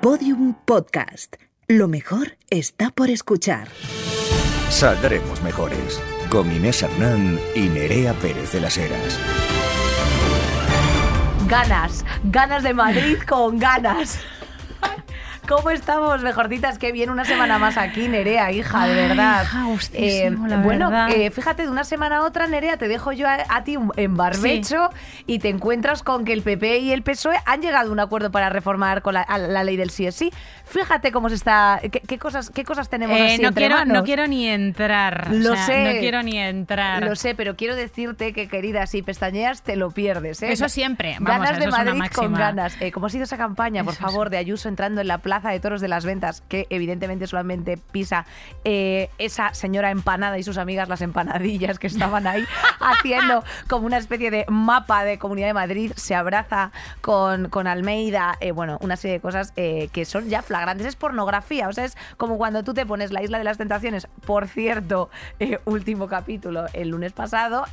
Podium Podcast. Lo mejor está por escuchar. Saldremos mejores. Con Inés Hernán y Nerea Pérez de las Heras. Ganas, ganas de Madrid con ganas. ¿Cómo estamos, mejorcitas? Qué bien, una semana más aquí, Nerea, hija, de Ay, verdad. hija, Eh, la bueno, verdad. eh, fíjate, de una semana a otra, Nerea, te dejo yo a, a ti en barbecho y te encuentras con que el PP y el PSOE han llegado a un acuerdo para reformar con la, ley del sí es sí. Fíjate cómo se está, qué, qué cosas, qué cosas tenemos Eh, así no, entre quiero, manos. no quiero ni entrar. o Lo sea, sé. No quiero ni entrar. Lo sé, pero quiero decirte que, querida, si pestañeas, te lo pierdes. ¿eh? Eso siempre, vamos, ganas eso de Madrid con ganas. ¿Cómo ha sido esa campaña, por favor, de Ayuso entrando en la Plaza de Toros de las Ventas, que evidentemente solamente pisa eh, esa señora empanada y sus amigas, las empanadillas que estaban ahí haciendo como una especie de mapa de Comunidad de Madrid, se abraza con, con Almeida, eh, bueno, una serie de cosas eh, que son ya flagrantes. Es pornografía, o sea, es como cuando tú te pones la Isla de las Tentaciones, por cierto, último capítulo el lunes pasado,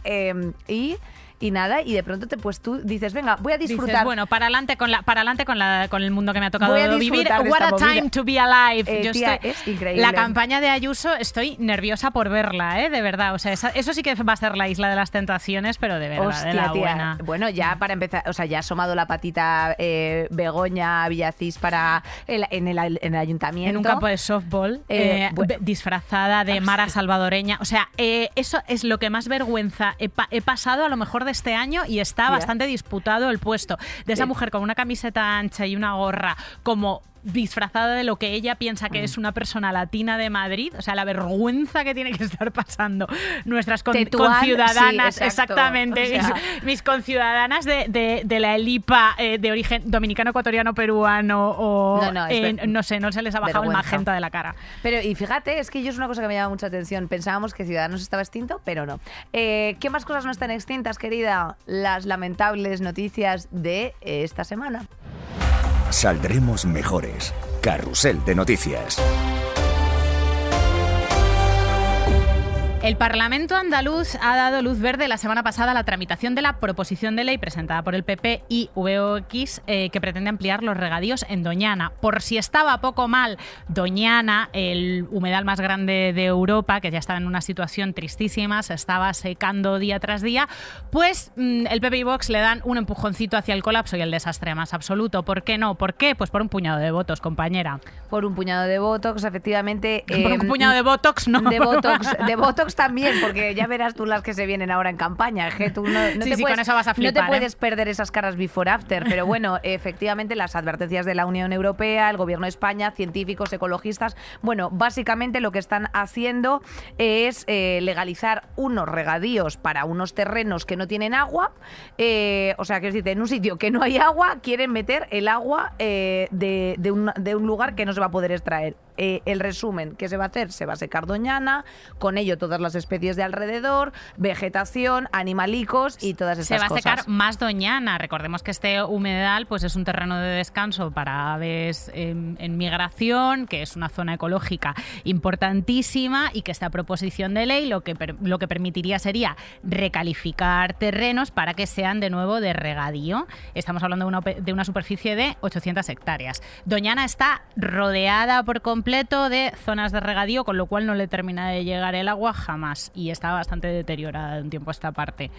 y... Y nada, y de pronto te pues tú dices, venga, voy a Dices, disfrutar. bueno, para adelante con la, para adelante con la, con el mundo que me ha tocado vivir. de What a movida. time to be alive. Eh, Yo tía, estoy- es increíble. La campaña de Ayuso, estoy nerviosa por verla, ¿eh? De verdad. O sea, esa- eso sí que va a ser la isla de las tentaciones, pero de verdad, de Hostia, la tía. buena. Bueno, ya para empezar, o sea, ya ha asomado la patita eh, Begoña Villacís para el- en, el, en el ayuntamiento. En un campo de softball, Eh, eh, bueno. disfrazada de Mara Salvadoreña. O sea, eso es lo que más vergüenza he, pa- he pasado a lo mejor de este año y está bastante disputado el puesto. De esa mujer con una camiseta ancha y una gorra como disfrazada de lo que ella piensa que Mm. es una persona latina de Madrid, o sea, la vergüenza que tiene que estar pasando nuestras con- Tetuán, conciudadanas, sí, exactamente, O sea- mis, mis conciudadanas de, de- de la elipa eh, de origen dominicano, ecuatoriano, peruano o No, no, eh, no sé, no se les ha bajado el vergüenza. magenta de la cara. Pero, y fíjate, es que yo es una cosa que me llama mucha atención. Pensábamos que Ciudadanos estaba extinto, pero no. Eh, ¿Qué más cosas no están extintas, querida? Las lamentables noticias de esta semana. Saldremos mejores. Carrusel de noticias. El Parlamento andaluz ha dado luz verde la semana pasada a la tramitación de la proposición de ley presentada por el PP y VOX eh, que pretende ampliar los regadíos en Doñana. Por si estaba poco mal, Doñana, el humedal más grande de Europa, que ya estaba en una situación tristísima, se estaba secando día tras día, pues mm, el PP y Vox le dan un empujoncito hacia el colapso y el desastre más absoluto. ¿Por qué no? ¿Por qué? Pues por un puñado de votos, compañera. Por un puñado de Botox, efectivamente. por un puñado de Botox, no. De Botox, de También, porque ya verás tú las que se vienen ahora en campaña. que tú no, no Sí, te sí, puedes, con eso vas a No te ¿eh? puedes perder esas caras before after, pero bueno, efectivamente las advertencias de la Unión Europea, el Gobierno de España, científicos, ecologistas, bueno, básicamente lo que están haciendo es eh, legalizar unos regadíos para unos terrenos que no tienen agua, eh, o sea, que es decir, en un sitio que no hay agua, quieren meter el agua eh, de, de un, de un lugar que no se va a poder extraer. Eh, el resumen, ¿qué se va a hacer? Se va a secar Doñana, con ello todas las especies de alrededor, vegetación, animalicos y todas se estas va a cosas. secar más doñana. Recordemos que este humedal pues es un terreno de descanso para aves en, en migración, que es una zona ecológica importantísima y que esta proposición de ley lo que, per- lo que permitiría sería recalificar terrenos para que sean de nuevo de regadío. Estamos hablando de una, ope- de una superficie de 800 hectáreas. Doñana está rodeada por completo de zonas de regadío, con lo cual no le termina de llegar el agua jamás y está bastante deteriorada de un tiempo a esta parte.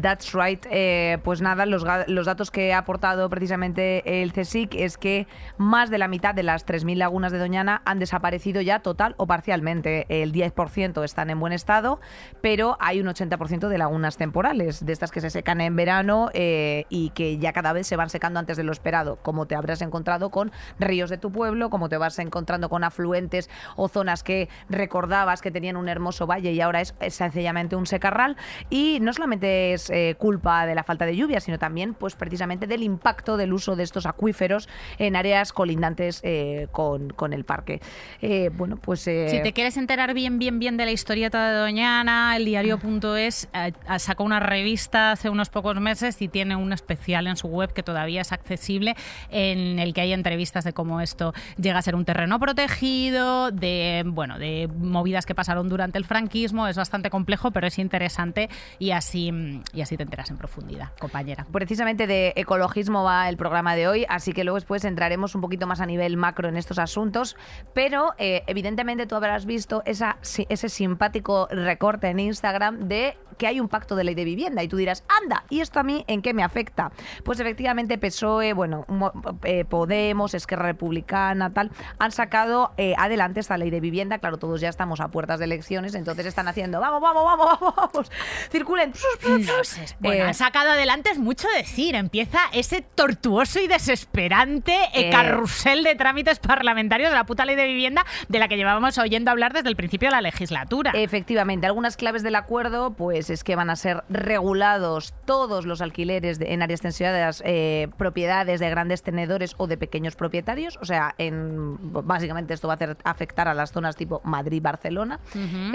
That's right. Eh, pues nada, los, los datos que ha aportado precisamente el CSIC es que más de la mitad de las 3.000 lagunas de Doñana han desaparecido ya total o parcialmente. El 10% están en buen estado, pero hay un 80% de lagunas temporales, de estas que se secan en verano eh, y que ya cada vez se van secando antes de lo esperado, como te habrás encontrado con ríos de tu pueblo, como te vas encontrando con afluentes o zonas que recordabas que tenían un hermoso valle y ahora es, es sencillamente un secarral. Y no solamente es eh, culpa de la falta de lluvia, sino también, pues precisamente del impacto del uso de estos acuíferos en áreas colindantes eh, con, con el parque. Eh, bueno, pues. Si te quieres enterar bien, bien, bien de la historieta de Doñana, el diario.es eh, sacó una revista hace unos pocos meses y tiene un especial en su web que todavía es accesible en el que hay entrevistas de cómo esto llega a ser un terreno protegido, de bueno, de movidas que pasaron durante el franquismo. Es bastante complejo, pero es interesante y así, mm, y así te enteras en profundidad, compañera. Precisamente de ecologismo va el programa de hoy, así que luego después entraremos un poquito más a nivel macro en estos asuntos, pero eh, evidentemente tú habrás visto esa, ese simpático recorte en Instagram de que hay un pacto de ley de vivienda y tú dirás, anda, ¿y esto a mí en qué me afecta? Pues efectivamente PSOE, bueno, eh, Podemos, Esquerra Republicana, tal, han sacado eh, adelante esta ley de vivienda, claro, todos ya estamos a puertas de elecciones, entonces están haciendo, vamos, vamos, vamos, vamos, vamos, circulen. Bueno, han sacado adelante es mucho decir, empieza ese tortuoso y desesperante carrusel de trámites parlamentarios de la puta ley de vivienda de la que llevábamos oyendo hablar desde el principio de la legislatura. Efectivamente, algunas claves del acuerdo, pues es que van a ser regulados todos los alquileres en áreas tensionadas, eh, propiedades de grandes tenedores o de pequeños propietarios. O sea, en, básicamente esto va a afectar a las zonas tipo Madrid-Barcelona.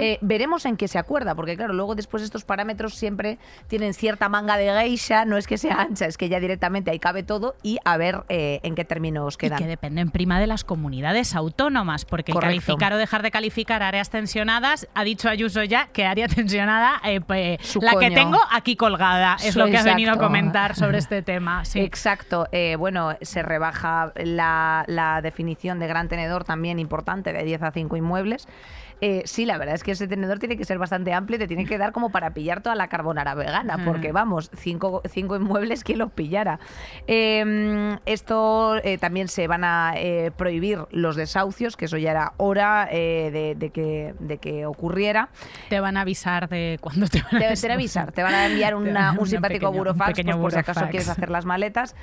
Eh, veremos en qué se acuerda, porque claro, luego después estos parámetros siempre tienen cierta manga de geisha, no es que sea ancha, es que ya directamente ahí cabe todo y a ver eh, en qué términos quedan. Y que dependen prima de las comunidades autónomas, porque calificar o dejar de calificar áreas tensionadas, ha dicho Ayuso ya que área tensionada pues, la que tengo aquí colgada, es lo que has venido a comentar sobre este tema. Exacto. Eh, bueno, se rebaja la, la definición de gran tenedor también importante de 10 a 5 inmuebles. Eh, sí, la verdad es que ese tenedor tiene que ser bastante amplio, te tiene que dar como para pillar toda la carbonara vegana, porque vamos, cinco, cinco inmuebles, ¿quién los pillara? Em, esto eh, también se van a eh, prohibir los desahucios, que eso ya era hora de, que, de que ocurriera. Te van a avisar de cuándo te van a, te, avisar. Te van a enviar un simpático burofax pues, por si acaso quieres hacer las maletas.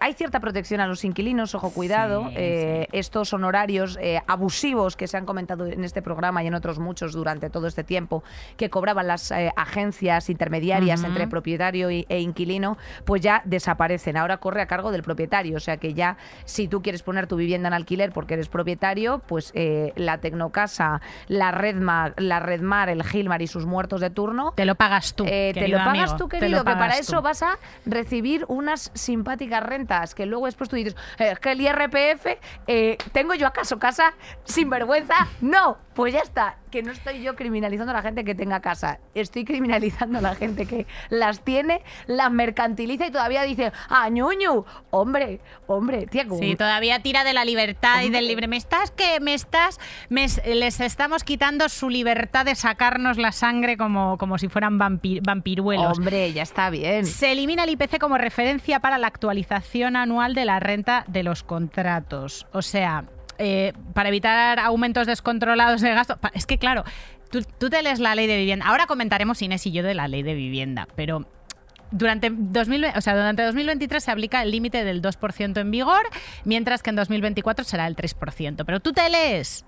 hay cierta protección a los inquilinos, ojo, cuidado. Estos honorarios abusivos que se han comentado en este programa y en otros muchos durante todo este tiempo, que cobraban las eh, agencias intermediarias entre propietario e inquilino, pues ya desaparecen. Ahora corre a cargo del propietario. O sea que ya si tú quieres poner tu vivienda en alquiler porque eres propietario, pues eh, la Tecnocasa, la Redmar, la Redmar, el Gilmar y sus muertos de turno. Te lo pagas tú. Eh, te lo pagas tú, querido, que para eso vas a recibir unas simpáticas rentas. Que luego después tú dices, es que el IRPF, ¿tengo yo acaso casa sin vergüenza? No, pues ya está, que no estoy yo criminalizando a la gente que tenga casa, estoy criminalizando a la gente que las tiene, las mercantiliza y todavía dice, ah, ñuñu, hombre, hombre, tía, Sí, todavía tira de la libertad y del libre. Me estás que me estás, les estamos quitando su libertad de sacarnos la sangre como, como si fueran vampiruelos. Hombre, ya está bien. Se elimina el IPC como referencia para la actualización anual de la renta de los contratos. O sea, eh, para evitar aumentos descontrolados de gasto. Es que, claro, tú, te lees la ley de vivienda. Ahora comentaremos Inés y yo de la ley de vivienda, pero durante, 2000, o sea, durante 2023 se aplica el límite del 2% en vigor, mientras que en 2024 será el 3%. Pero tú te lees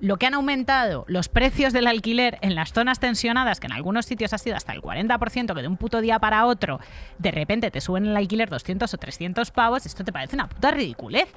lo que han aumentado los precios del alquiler en las zonas tensionadas, que en algunos sitios ha sido hasta el 40%, que de un puto día para otro de repente te suben el alquiler 200 o 300 pavos, esto te parece una puta ridiculez.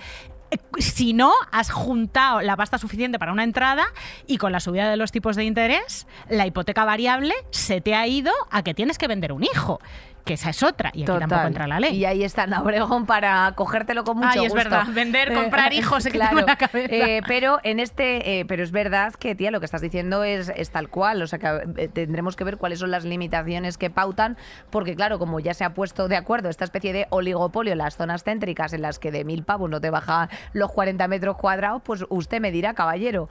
Si no has juntado la pasta suficiente para una entrada y con la subida de los tipos de interés, la hipoteca variable se te ha ido a que tienes que vender un hijo que esa es otra, y aquí tampoco entra la ley. Y ahí está Obregón para cogértelo con mucho Ay, es verdad, vender, comprar hijos, claro. la cabeza. Eh, pero en este, eh, pero es verdad que, tía, lo que estás diciendo es, es tal cual, o sea que eh, tendremos que ver cuáles son las limitaciones que pautan, porque claro, como ya se ha puesto de acuerdo esta especie de oligopolio en las zonas céntricas en las que de mil pavos no te baja los 40 metros cuadrados, pues usted me dirá, caballero.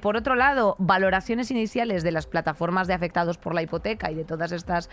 por otro lado, valoraciones iniciales de las plataformas de afectados por la hipoteca y de todas estas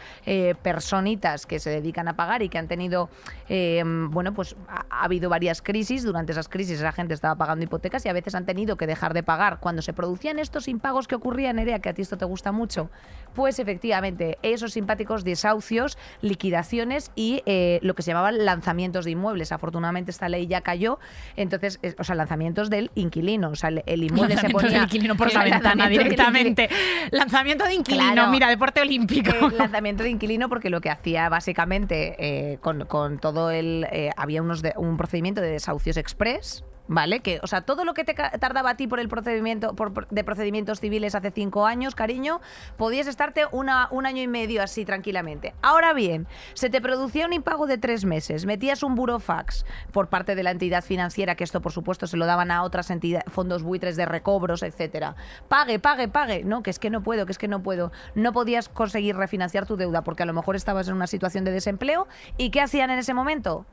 personitas que se dedican a pagar y que han tenido, eh, bueno, pues ha, habido varias crisis. Durante esas crisis la gente estaba pagando hipotecas y a veces han tenido que dejar de pagar. Cuando se producían estos impagos que ocurrían, Nerea, que a ti esto te gusta mucho, pues efectivamente, esos simpáticos desahucios, liquidaciones y eh, lo que se llamaban lanzamientos de inmuebles. Afortunadamente esta ley ya cayó, entonces, o sea, lanzamientos del inquilino. O sea, el, inmueble se ponía... Del inquilino por la ventana directamente. Lanzamiento de inquilino, mira, deporte olímpico. Eh, lanzamiento de inquilino porque lo que hacía básicamente eh, con, todo el... Eh, había unos un procedimiento de desahucios express ¿vale? Que, o sea, todo lo que te tardaba a ti por el procedimiento por, de procedimientos civiles hace cinco años, cariño, podías estarte una, un año y medio así tranquilamente. Ahora bien, se te producía un impago de tres meses, metías un burofax por parte de la entidad financiera, que esto por supuesto se lo daban a otras entidades, fondos buitres de recobros, etcétera. Pague, pague, pague. No, que es que no puedo, que es que no puedo. No podías conseguir refinanciar tu deuda porque a lo mejor estabas en una situación de desempleo. ¿Y qué hacían en ese momento?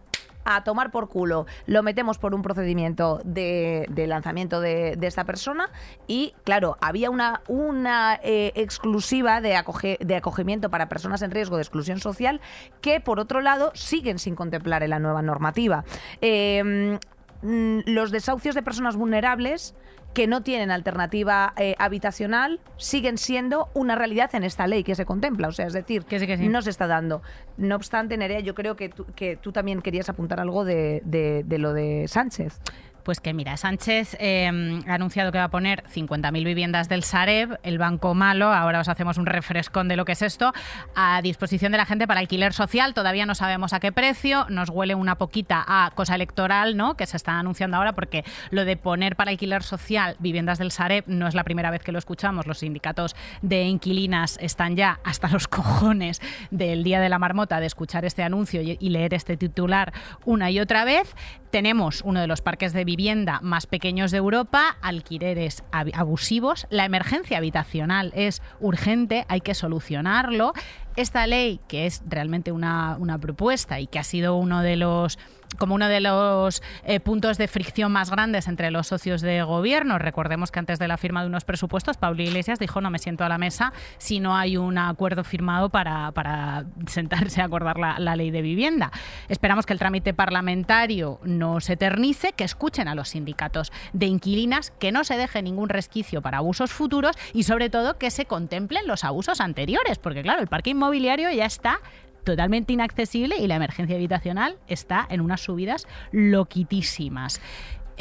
A tomar por culo. Lo metemos por un procedimiento de, lanzamiento de, esta persona y, claro, había una, una eh, exclusiva de, de acogimiento para personas en riesgo de exclusión social que, por otro lado, siguen sin contemplar en la nueva normativa. Em, los desahucios de personas vulnerables que no tienen alternativa eh, habitacional siguen siendo una realidad en esta ley que se contempla. O sea, es decir, que no se está dando. No obstante, Nerea, yo creo que tú, que tú también querías apuntar algo de, de lo de Sánchez. Pues que mira, Sánchez em, ha anunciado que va a poner 50.000 viviendas del Sareb, el banco malo, ahora os hacemos un refrescón de lo que es esto, a disposición de la gente para alquiler social. Todavía no sabemos a qué precio, nos huele una poquita a cosa electoral, ¿no? Que se está anunciando ahora, porque lo de poner para alquiler social viviendas del Sareb no es la primera vez que lo escuchamos. Los sindicatos de inquilinas están ya hasta los cojones del Día de la Marmota de escuchar este anuncio y leer este titular una y otra vez. Tenemos uno de los parques de vivienda más pequeños de Europa, alquileres abusivos, la emergencia habitacional es urgente, hay que solucionarlo. Esta ley, que es realmente una, una propuesta y que ha sido uno de los como uno de los eh, puntos de fricción más grandes entre los socios de gobierno. Recordemos que antes de la firma de unos presupuestos, Pablo Iglesias dijo no me siento a la mesa si no hay un acuerdo firmado para, sentarse a acordar la, la, ley de vivienda. Esperamos que el trámite parlamentario no se eternice, que escuchen a los sindicatos de inquilinas, que no se deje ningún resquicio para abusos futuros y sobre todo que se contemplen los abusos anteriores, porque claro, el parque inmobiliario ya está totalmente inaccesible y la emergencia habitacional está en unas subidas loquitísimas.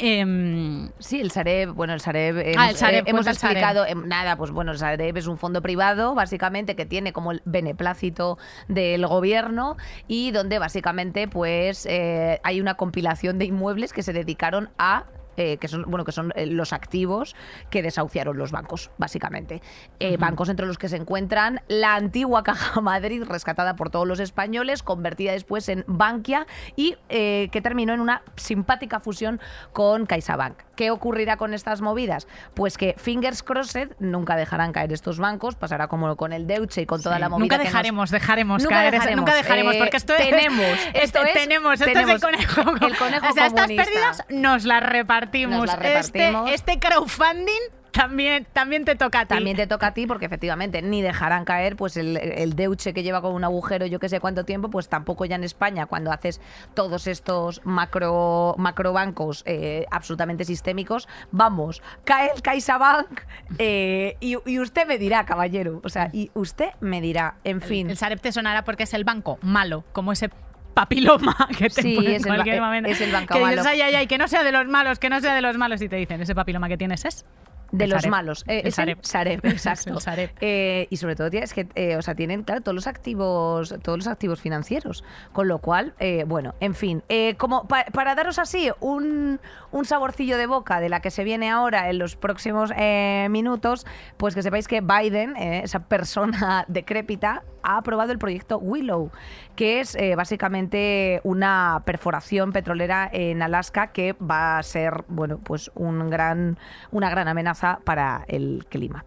Em, sí, el Sareb, bueno, el Sareb, ah, hemos explicado, em, nada, pues bueno, el Sareb es un fondo privado, básicamente, que tiene como el beneplácito del gobierno y donde básicamente pues eh, hay una compilación de inmuebles que se dedicaron a eh, que son bueno que son eh, los activos que desahuciaron los bancos, básicamente. Eh, bancos entre los que se encuentran la antigua Caja Madrid, rescatada por todos los españoles, convertida después en Bankia y que terminó en una simpática fusión con CaixaBank. ¿Qué ocurrirá con estas movidas? Pues que fingers crossed nunca dejarán caer estos bancos, pasará como con el Deutsche y con toda la movida. Nunca dejaremos, dejaremos nunca caer, dejaremos, nunca dejaremos, porque esto tenemos, es, esto es, tenemos, esto es el conejo. El conejo o sea, estas pérdidas nos las repartimos. Nos las repartimos. Este, este crowdfunding también, también te toca a ti. También te toca a ti porque efectivamente ni dejarán caer pues el, el deuche que lleva con un agujero yo que sé cuánto tiempo, pues tampoco ya en España cuando haces todos estos macro macrobancos eh, absolutamente sistémicos, vamos, cae el CaixaBank eh, y, usted me dirá, caballero, o sea, y usted me dirá, en fin. El, el Sareb te sonará porque es el banco malo, como ese papiloma que te sí, cualquier el, momento. Es el banco que malo. ay, ay, ay, que no sea de los malos, que no sea de los malos. Y te dicen, ese papiloma que tienes es de los malos. Eh, el Sareb. Sareb, exacto. Eh, y sobre todo es que, eh, o sea, tienen, claro, todos los activos, todos los activos financieros. Con lo cual, eh, bueno, en fin. como para daros así un, un, saborcillo de boca de la que se viene ahora en los próximos minutos, pues que sepáis que Biden, esa persona decrépita, ha aprobado el proyecto Willow, que es básicamente una perforación petrolera en Alaska que va a ser, bueno, pues un gran, una gran amenaza para el clima.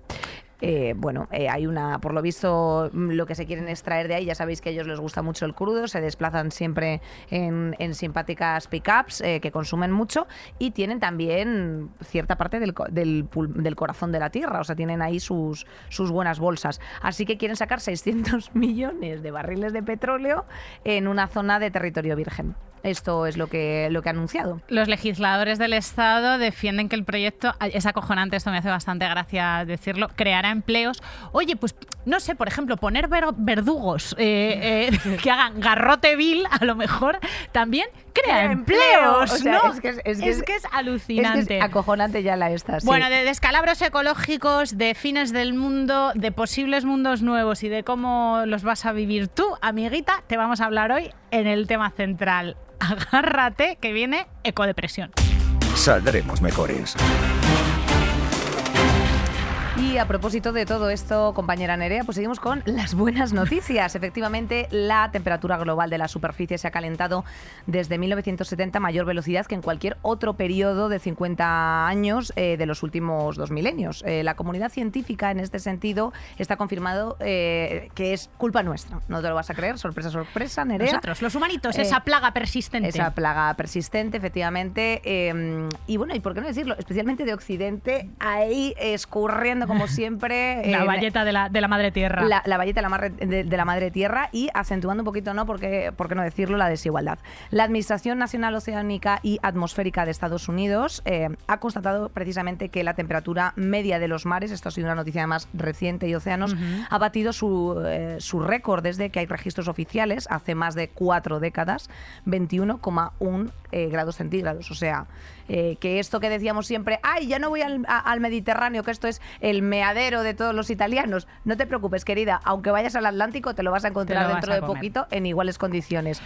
Eh, bueno, eh, hay una, por lo visto, mm, lo que se quieren extraer de ahí, ya sabéis que a ellos les gusta mucho el crudo, se desplazan siempre en, simpáticas pickups eh, que consumen mucho y tienen también cierta parte del, del, corazón de la tierra, o sea, tienen ahí sus, sus buenas bolsas. Así que quieren sacar 600 millones de barriles de petróleo en una zona de territorio virgen. Esto es lo que, lo que ha anunciado. Los legisladores del Estado defienden que el proyecto, es acojonante, esto me hace bastante gracia decirlo, creará empleos. Oye, pues no sé, por ejemplo, poner verdugos eh, eh, que hagan garrote vil, a lo mejor también crea empleos, ¿no? Es que es, alucinante. Es, acojonante ya la esta. Bueno, de descalabros ecológicos, de fines del mundo, de posibles mundos nuevos y de cómo los vas a vivir tú, amiguita, te vamos a hablar hoy en el tema central agárrate que viene ecodepresión. saldremos mejores. Y a propósito de todo esto, compañera Nerea, pues seguimos con las buenas noticias. Efectivamente, la temperatura global de la superficie se ha calentado desde 1970 a mayor velocidad que en cualquier otro periodo de 50 años eh, de los últimos dos milenios. Eh, la comunidad científica, en este sentido, está confirmado eh, que es culpa nuestra. No te lo vas a creer, sorpresa, sorpresa, Nerea. Nosotros, los humanitos, esa plaga persistente. Esa plaga persistente, efectivamente. y bueno, y por qué no decirlo, especialmente de Occidente, ahí escurriendo como siempre. la valleta de la, de la madre tierra. La, la valleta de la, de, la, madre tierra y acentuando un poquito, ¿no? Porque, ¿Por qué no decirlo? La desigualdad. La Administración Nacional Oceánica y Atmosférica de Estados Unidos eh, ha constatado precisamente que la temperatura media de los mares, esto ha sido una noticia más reciente y océanos, ha batido su, eh, su récord desde que hay registros oficiales, hace más de cuatro décadas, 21,1 eh, grados centígrados. O sea, eh, que esto que decíamos siempre, ay, ya no voy al, Mediterráneo, que esto es el meadero de todos los italianos. No te preocupes, querida, aunque vayas al Atlántico, te lo vas a encontrar dentro de poquito en iguales condiciones.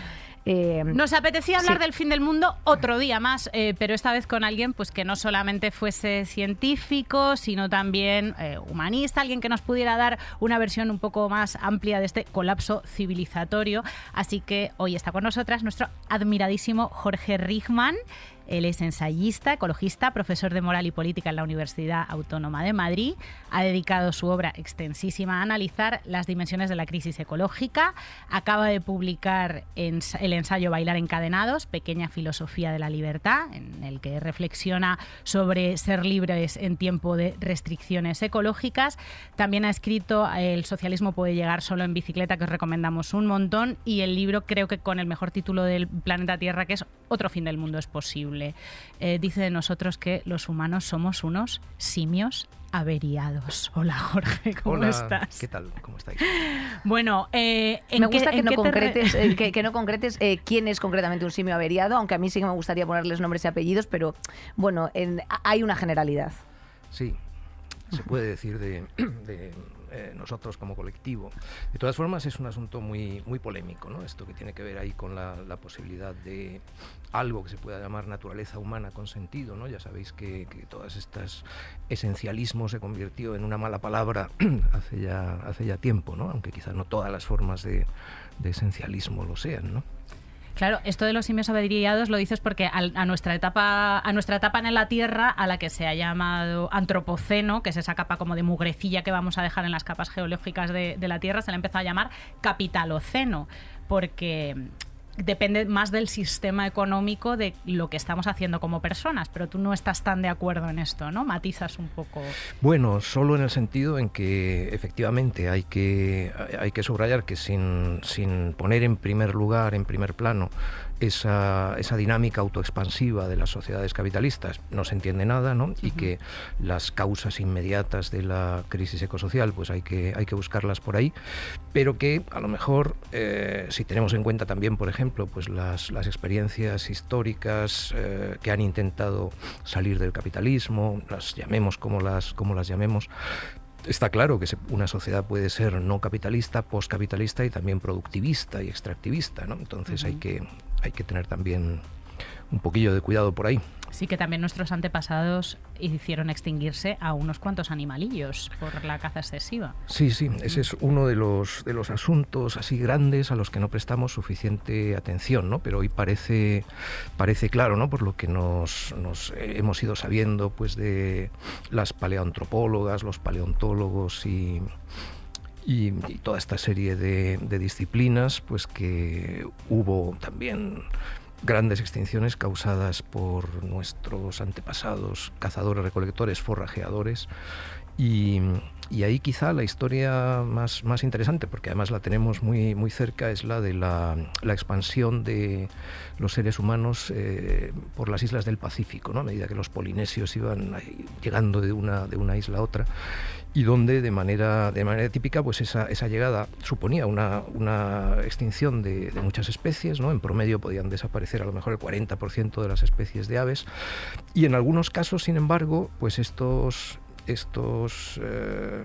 Eh, Nos apetecía hablar del fin del mundo otro día más, eh, pero esta vez con alguien pues que no solamente fuese científico, sino también humanista, alguien que nos pudiera dar una versión un poco más amplia de este colapso civilizatorio. Así que hoy está con nosotras nuestro admiradísimo Jorge Richman. Él es ensayista, ecologista, profesor de moral y política en la Universidad Autónoma de Madrid. Ha dedicado su obra extensísima a analizar las dimensiones de la crisis ecológica. Acaba de publicar el ensayo Bailar encadenados, Pequeña filosofía de la libertad, en el que reflexiona sobre ser libres en tiempo de restricciones ecológicas. También ha escrito El socialismo puede llegar solo en bicicleta, que os recomendamos un montón, y el libro creo que con el mejor título del planeta Tierra, que es Otro fin del mundo es posible. Eh, dice de nosotros que los humanos somos unos simios averiados. Hola Jorge, ¿cómo estás? ¿Qué tal? ¿Cómo estáis? Bueno, eh, me gusta que, no concretes, eh, que, no concretes, quién es concretamente un simio averiado, aunque a mí sí que me gustaría ponerles nombres y apellidos, pero bueno, hay una generalidad. Sí, se puede decir de eh, nosotros como colectivo. De todas formas, es un asunto muy, muy polémico, ¿no? Esto que tiene que ver ahí con la, posibilidad de algo que se pueda llamar naturaleza humana con sentido, ¿no? Ya sabéis que, todas estas esencialismo se convirtió en una mala palabra hace ya, hace ya tiempo, ¿no? Aunque quizás no todas las formas de, de esencialismo lo sean, ¿no? Claro, esto de los simios averiados lo dices porque a, nuestra etapa a nuestra etapa en la Tierra, a la que se ha llamado antropoceno, que es esa capa como de mugrecilla que vamos a dejar en las capas geológicas de, de la Tierra, se le ha empezado a llamar capitaloceno, porque depende más del sistema económico de lo que estamos haciendo como personas, pero tú no estás tan de acuerdo en esto, ¿no? Matizas un poco. Bueno, solo en el sentido en que efectivamente hay que, hay que subrayar que sin, sin poner en primer lugar, en primer plano, esa, esa, dinámica autoexpansiva de las sociedades capitalistas no se entiende nada, ¿no? Y que las causas inmediatas de la crisis ecosocial, pues hay que, hay que buscarlas por ahí, pero que a lo mejor, eh, si tenemos en cuenta también, por ejemplo, pues las, las experiencias históricas eh, que han intentado salir del capitalismo, las llamemos como las, como las llamemos, Está claro que una sociedad puede ser no capitalista, postcapitalista y también productivista y extractivista, ¿no? Entonces hay, que, hay que tener también un poquillo de cuidado por ahí. Sí, que también nuestros antepasados hicieron extinguirse a unos cuantos animalillos por la caza excesiva. Sí, sí, ese es uno de los, de los asuntos así grandes a los que no prestamos suficiente atención, ¿no? Pero hoy parece, parece claro, ¿no? Por lo que nos, nos hemos ido sabiendo pues, de las paleoantropólogas, los paleontólogos y, y, toda esta serie de, de disciplinas, pues que hubo también grandes extinciones causadas por nuestros antepasados, cazadores, recolectores, forrajeadores. Y, ahí quizá la historia más, más, interesante, porque además la tenemos muy, muy cerca, es la de la, expansión de los seres humanos eh, por las islas del Pacífico, ¿no? a medida que los polinesios iban llegando de una, de una isla a otra y donde de manera, de manera típica pues esa, esa llegada suponía una, una extinción de, muchas especies, ¿no? en promedio podían desaparecer a lo mejor el 40% de las especies de aves y en algunos casos, sin embargo, pues estos, estos eh,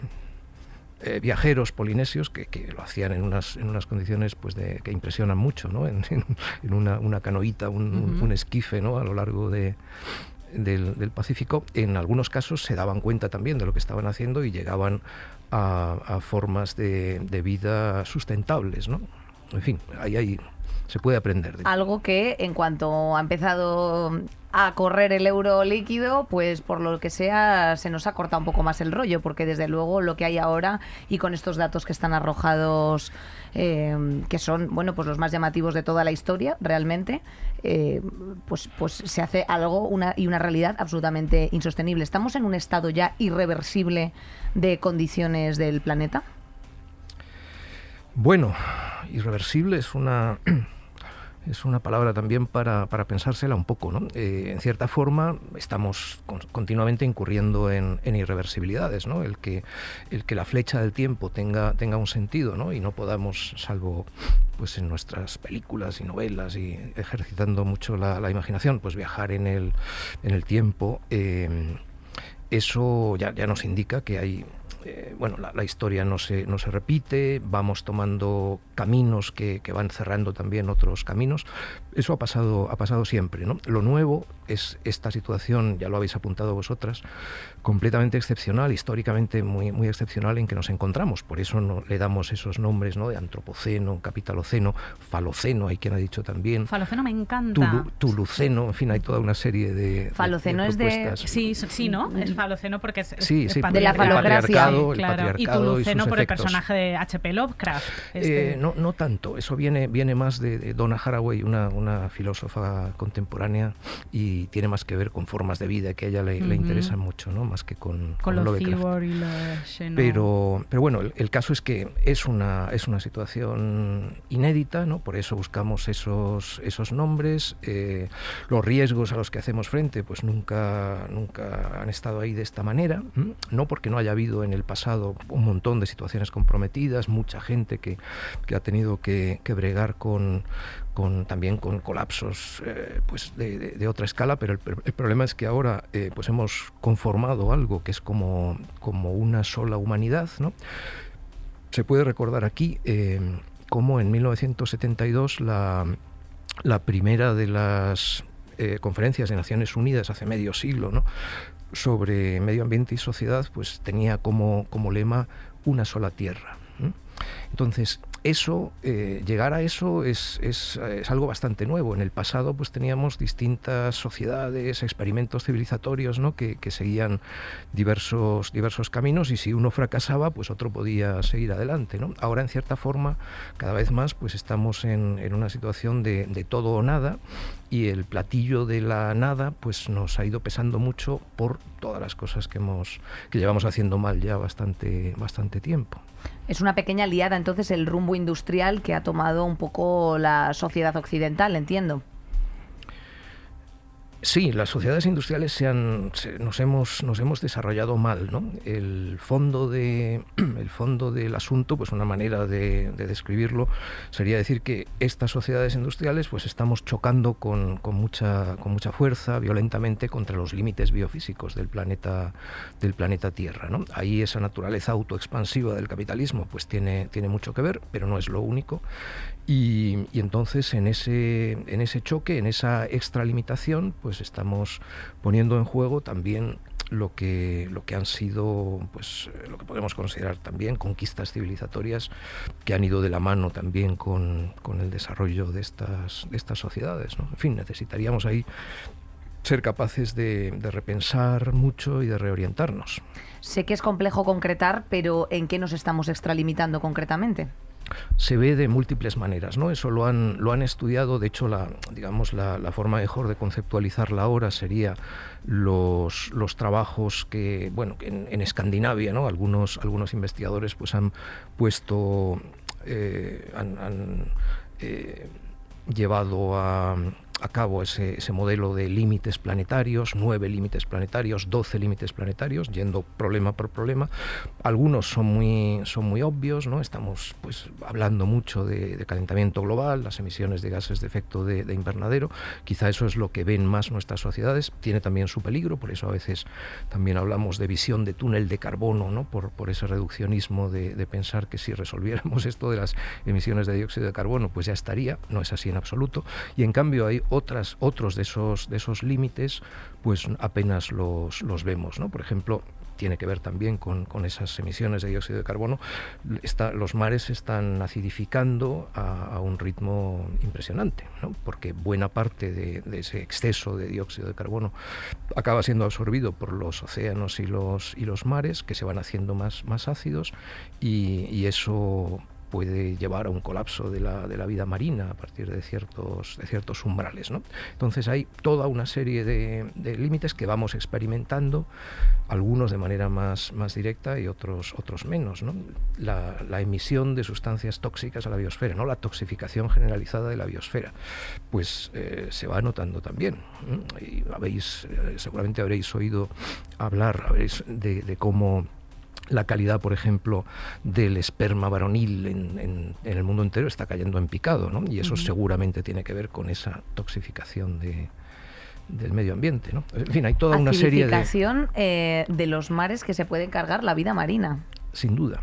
eh, viajeros polinesios que, que, lo hacían en unas, en unas condiciones pues de, que impresionan mucho, ¿no? en, en una, una, canoita, un, un, esquife ¿no? a lo largo de, del, Pacífico, en algunos casos se daban cuenta también de lo que estaban haciendo y llegaban a, formas de, vida sustentables. ¿no? En fin, ahí, ahí se puede aprender. De Algo que en cuanto ha empezado a correr el euro líquido, pues por lo que sea se nos ha cortado un poco más el rollo, porque desde luego lo que hay ahora y con estos datos que están arrojados, eh, que son bueno pues los más llamativos de toda la historia realmente, eh, pues pues se hace algo una y una realidad absolutamente insostenible. Estamos en un estado ya irreversible de condiciones del planeta. Bueno, irreversible es una es una palabra también para, pensársela un poco. ¿no? Eh, en cierta forma, estamos continuamente incurriendo en, irreversibilidades. ¿no? El, que, el que la flecha del tiempo tenga, tenga un sentido ¿no? y no podamos, salvo pues en nuestras películas y novelas y ejercitando mucho la, imaginación, pues viajar en el, en el tiempo. Eh, eso ya, ya nos indica que hay eh, bueno, la, historia no se, no se repite, vamos tomando caminos que, que, van cerrando también otros caminos. Eso ha pasado, ha pasado siempre. ¿no? Lo nuevo es esta situación, ya lo habéis apuntado vosotras, completamente excepcional, históricamente muy, muy excepcional en que nos encontramos. Por eso no, le damos esos nombres ¿no? de antropoceno, capitaloceno, faloceno, hay quien ha dicho también. Faloceno me encanta. tuluceno, en fin, hay toda una serie de. Faloceno es de. Sí, sí, ¿no? Es faloceno porque es, sí, sí, de la falocracia. claro. y tuluceno por el personaje de H.P. Lovecraft. Este. Eh, no, no tanto, eso viene, viene más de, Donna Haraway, una, una filósofa contemporánea, y tiene más que ver con formas de vida que a ella le, le interesan mucho, ¿no? más que con, con, con y pero, pero bueno, el, caso es que es una, es una situación inédita, ¿no? por eso buscamos esos, esos nombres. Eh, los riesgos a los que hacemos frente pues nunca, nunca han estado ahí de esta manera, no porque no haya habido en el pasado un montón de situaciones comprometidas, mucha gente que, que ha tenido que, que bregar con, con, también con colapsos eh, pues de, otra escala, pero el, problema es que ahora eh, pues hemos conformado algo que es como, como una sola humanidad. ¿no? Se puede recordar aquí eh, cómo en 1972 la, la primera de las conferencias de Naciones Unidas hace medio siglo ¿no? sobre medio ambiente y sociedad pues tenía como, como lema una sola tierra. Entonces, eso, eh, llegar a eso es, es, algo bastante nuevo. En el pasado pues teníamos distintas sociedades, experimentos civilizatorios ¿no? que, seguían diversos, diversos caminos y si uno fracasaba pues otro podía seguir adelante. ¿no? Ahora en cierta forma cada vez más pues estamos en, en una situación de, de, todo o nada y el platillo de la nada pues nos ha ido pesando mucho por todas las cosas que, hemos, que llevamos haciendo mal ya bastante, bastante tiempo. Es una pequeña liada entonces el rumbo industrial que ha tomado un poco la sociedad occidental, entiendo. Sí, las sociedades industriales se han, nos, hemos, nos hemos desarrollado mal. ¿no? El, fondo de, el fondo del asunto, pues una manera de, describirlo sería decir que estas sociedades industriales pues estamos chocando con, con, mucha, con mucha fuerza, violentamente, contra los límites biofísicos del planeta, del planeta Tierra. ¿no? Ahí esa naturaleza autoexpansiva del capitalismo pues tiene, tiene mucho que ver, pero no es lo único. Y, entonces en ese, en ese choque, en esa extralimitación, pues estamos poniendo en juego también lo que, lo que han sido, pues lo que podemos considerar también conquistas civilizatorias que han ido de la mano también con, el desarrollo de estas, de estas sociedades. En fin, necesitaríamos ahí ser capaces de, repensar mucho y de reorientarnos. Sé que es complejo concretar, pero ¿en qué nos estamos extralimitando concretamente? Se ve de múltiples maneras, ¿no? Eso lo han, lo han estudiado, de hecho, la, digamos, la, forma mejor de conceptualizarla ahora sería los, los trabajos que, bueno, en, en Escandinavia, ¿no? Algunos, algunos investigadores pues han puesto, eh, han, eh, llevado a, a cabo ese, modelo de límites planetarios, nueve límites planetarios, doce límites planetarios, yendo problema por problema. Algunos son muy, son muy obvios, ¿no? Estamos pues, hablando mucho de, calentamiento global, las emisiones de gases de efecto de, invernadero. Quizá eso es lo que ven más nuestras sociedades. Tiene también su peligro, por eso a veces también hablamos de visión de túnel de carbono, ¿no? por, por ese reduccionismo de, de pensar que si resolviéramos esto de las emisiones de dióxido de carbono, pues ya estaría. No es así en absoluto. Y en cambio hay otras, otros de esos, de esos límites, pues apenas los, los vemos. ¿no? Por ejemplo, tiene que ver también con, esas emisiones de dióxido de carbono, está, los mares se están acidificando a, un ritmo impresionante, porque buena parte de, ese exceso de dióxido de carbono acaba siendo absorbido por los océanos y los, y los mares, que se van haciendo más, más ácidos, y eso puede llevar a un colapso de la, de la vida marina a partir de ciertos, de ciertos umbrales. ¿no? Entonces hay toda una serie de, de, límites que vamos experimentando, algunos de manera más, más directa y otros, otros menos. ¿no? La, emisión de sustancias tóxicas a la biosfera, ¿no? la toxificación generalizada de la biosfera, pues eh, se va notando también. Habéis, eh, seguramente habréis oído hablar de cómo la calidad, por ejemplo, del esperma varonil en, el mundo entero está cayendo en picado, ¿no? Y eso seguramente tiene que ver con esa toxificación de, del medio ambiente, ¿no? En fin, hay toda una serie de... Eh, de los mares que se puede cargar la vida marina. Sin duda.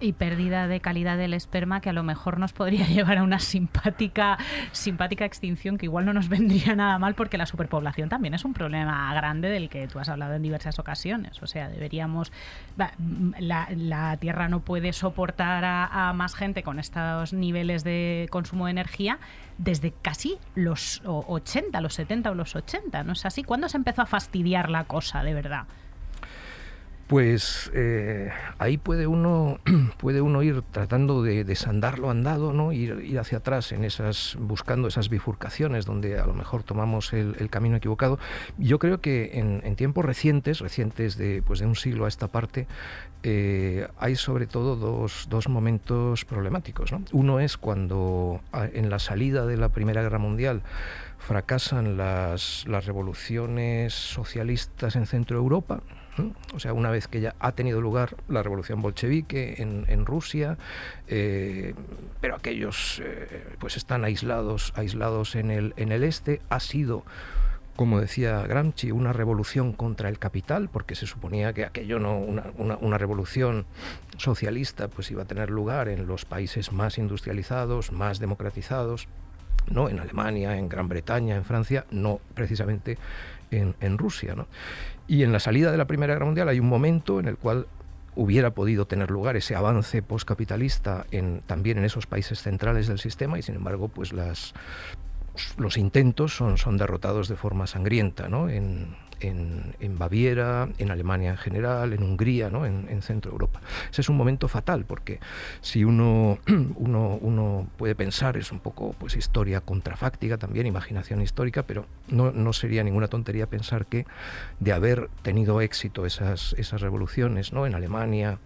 Y pérdida de calidad del esperma que a lo mejor nos podría llevar a una simpática, simpática extinción que igual no nos vendría nada mal porque la superpoblación también es un problema grande del que tú has hablado en diversas ocasiones. O sea, deberíamos... La, Tierra no puede soportar a, más gente con estos niveles de consumo de energía desde casi los 80, los 70 o los 80, ¿no es así? ¿Cuándo se empezó a fastidiar la cosa de verdad? Pues eh, ahí puede uno, puede uno ir tratando de desandar lo andado, ¿no? Ir, ir, hacia atrás en esas, buscando esas bifurcaciones donde a lo mejor tomamos el, camino equivocado. Yo creo que en, tiempos recientes, recientes de, pues de un siglo a esta parte, eh, hay sobre todo dos, dos momentos problemáticos. Uno es cuando en la salida de la Primera Guerra Mundial fracasan las, las revoluciones socialistas en Centro Europa, o sea, una vez que ya ha tenido lugar la revolución bolchevique en, Rusia, eh, pero aquellos eh, pues están aislados, aislados en el, este, ha sido como decía Gramsci, una revolución contra el capital, porque se suponía que aquello no, una, una, revolución socialista, pues iba a tener lugar en los países más industrializados, más democratizados, no en Alemania, en Gran Bretaña, en Francia, no precisamente en, en Rusia. ¿no? Y en la salida de la Primera Guerra Mundial hay un momento en el cual hubiera podido tener lugar ese avance postcapitalista en, también en esos países centrales del sistema y sin embargo pues las, los intentos son, son derrotados de forma sangrienta ¿no? en, en, Baviera, en Alemania en general, en Hungría, ¿no? en, Centro Europa. Ese es un momento fatal porque si uno, uno, uno, puede pensar, es un poco pues, historia contrafáctica también, imaginación histórica, pero no, no sería ninguna tontería pensar que de haber tenido éxito esas, esas revoluciones ¿no? en Alemania,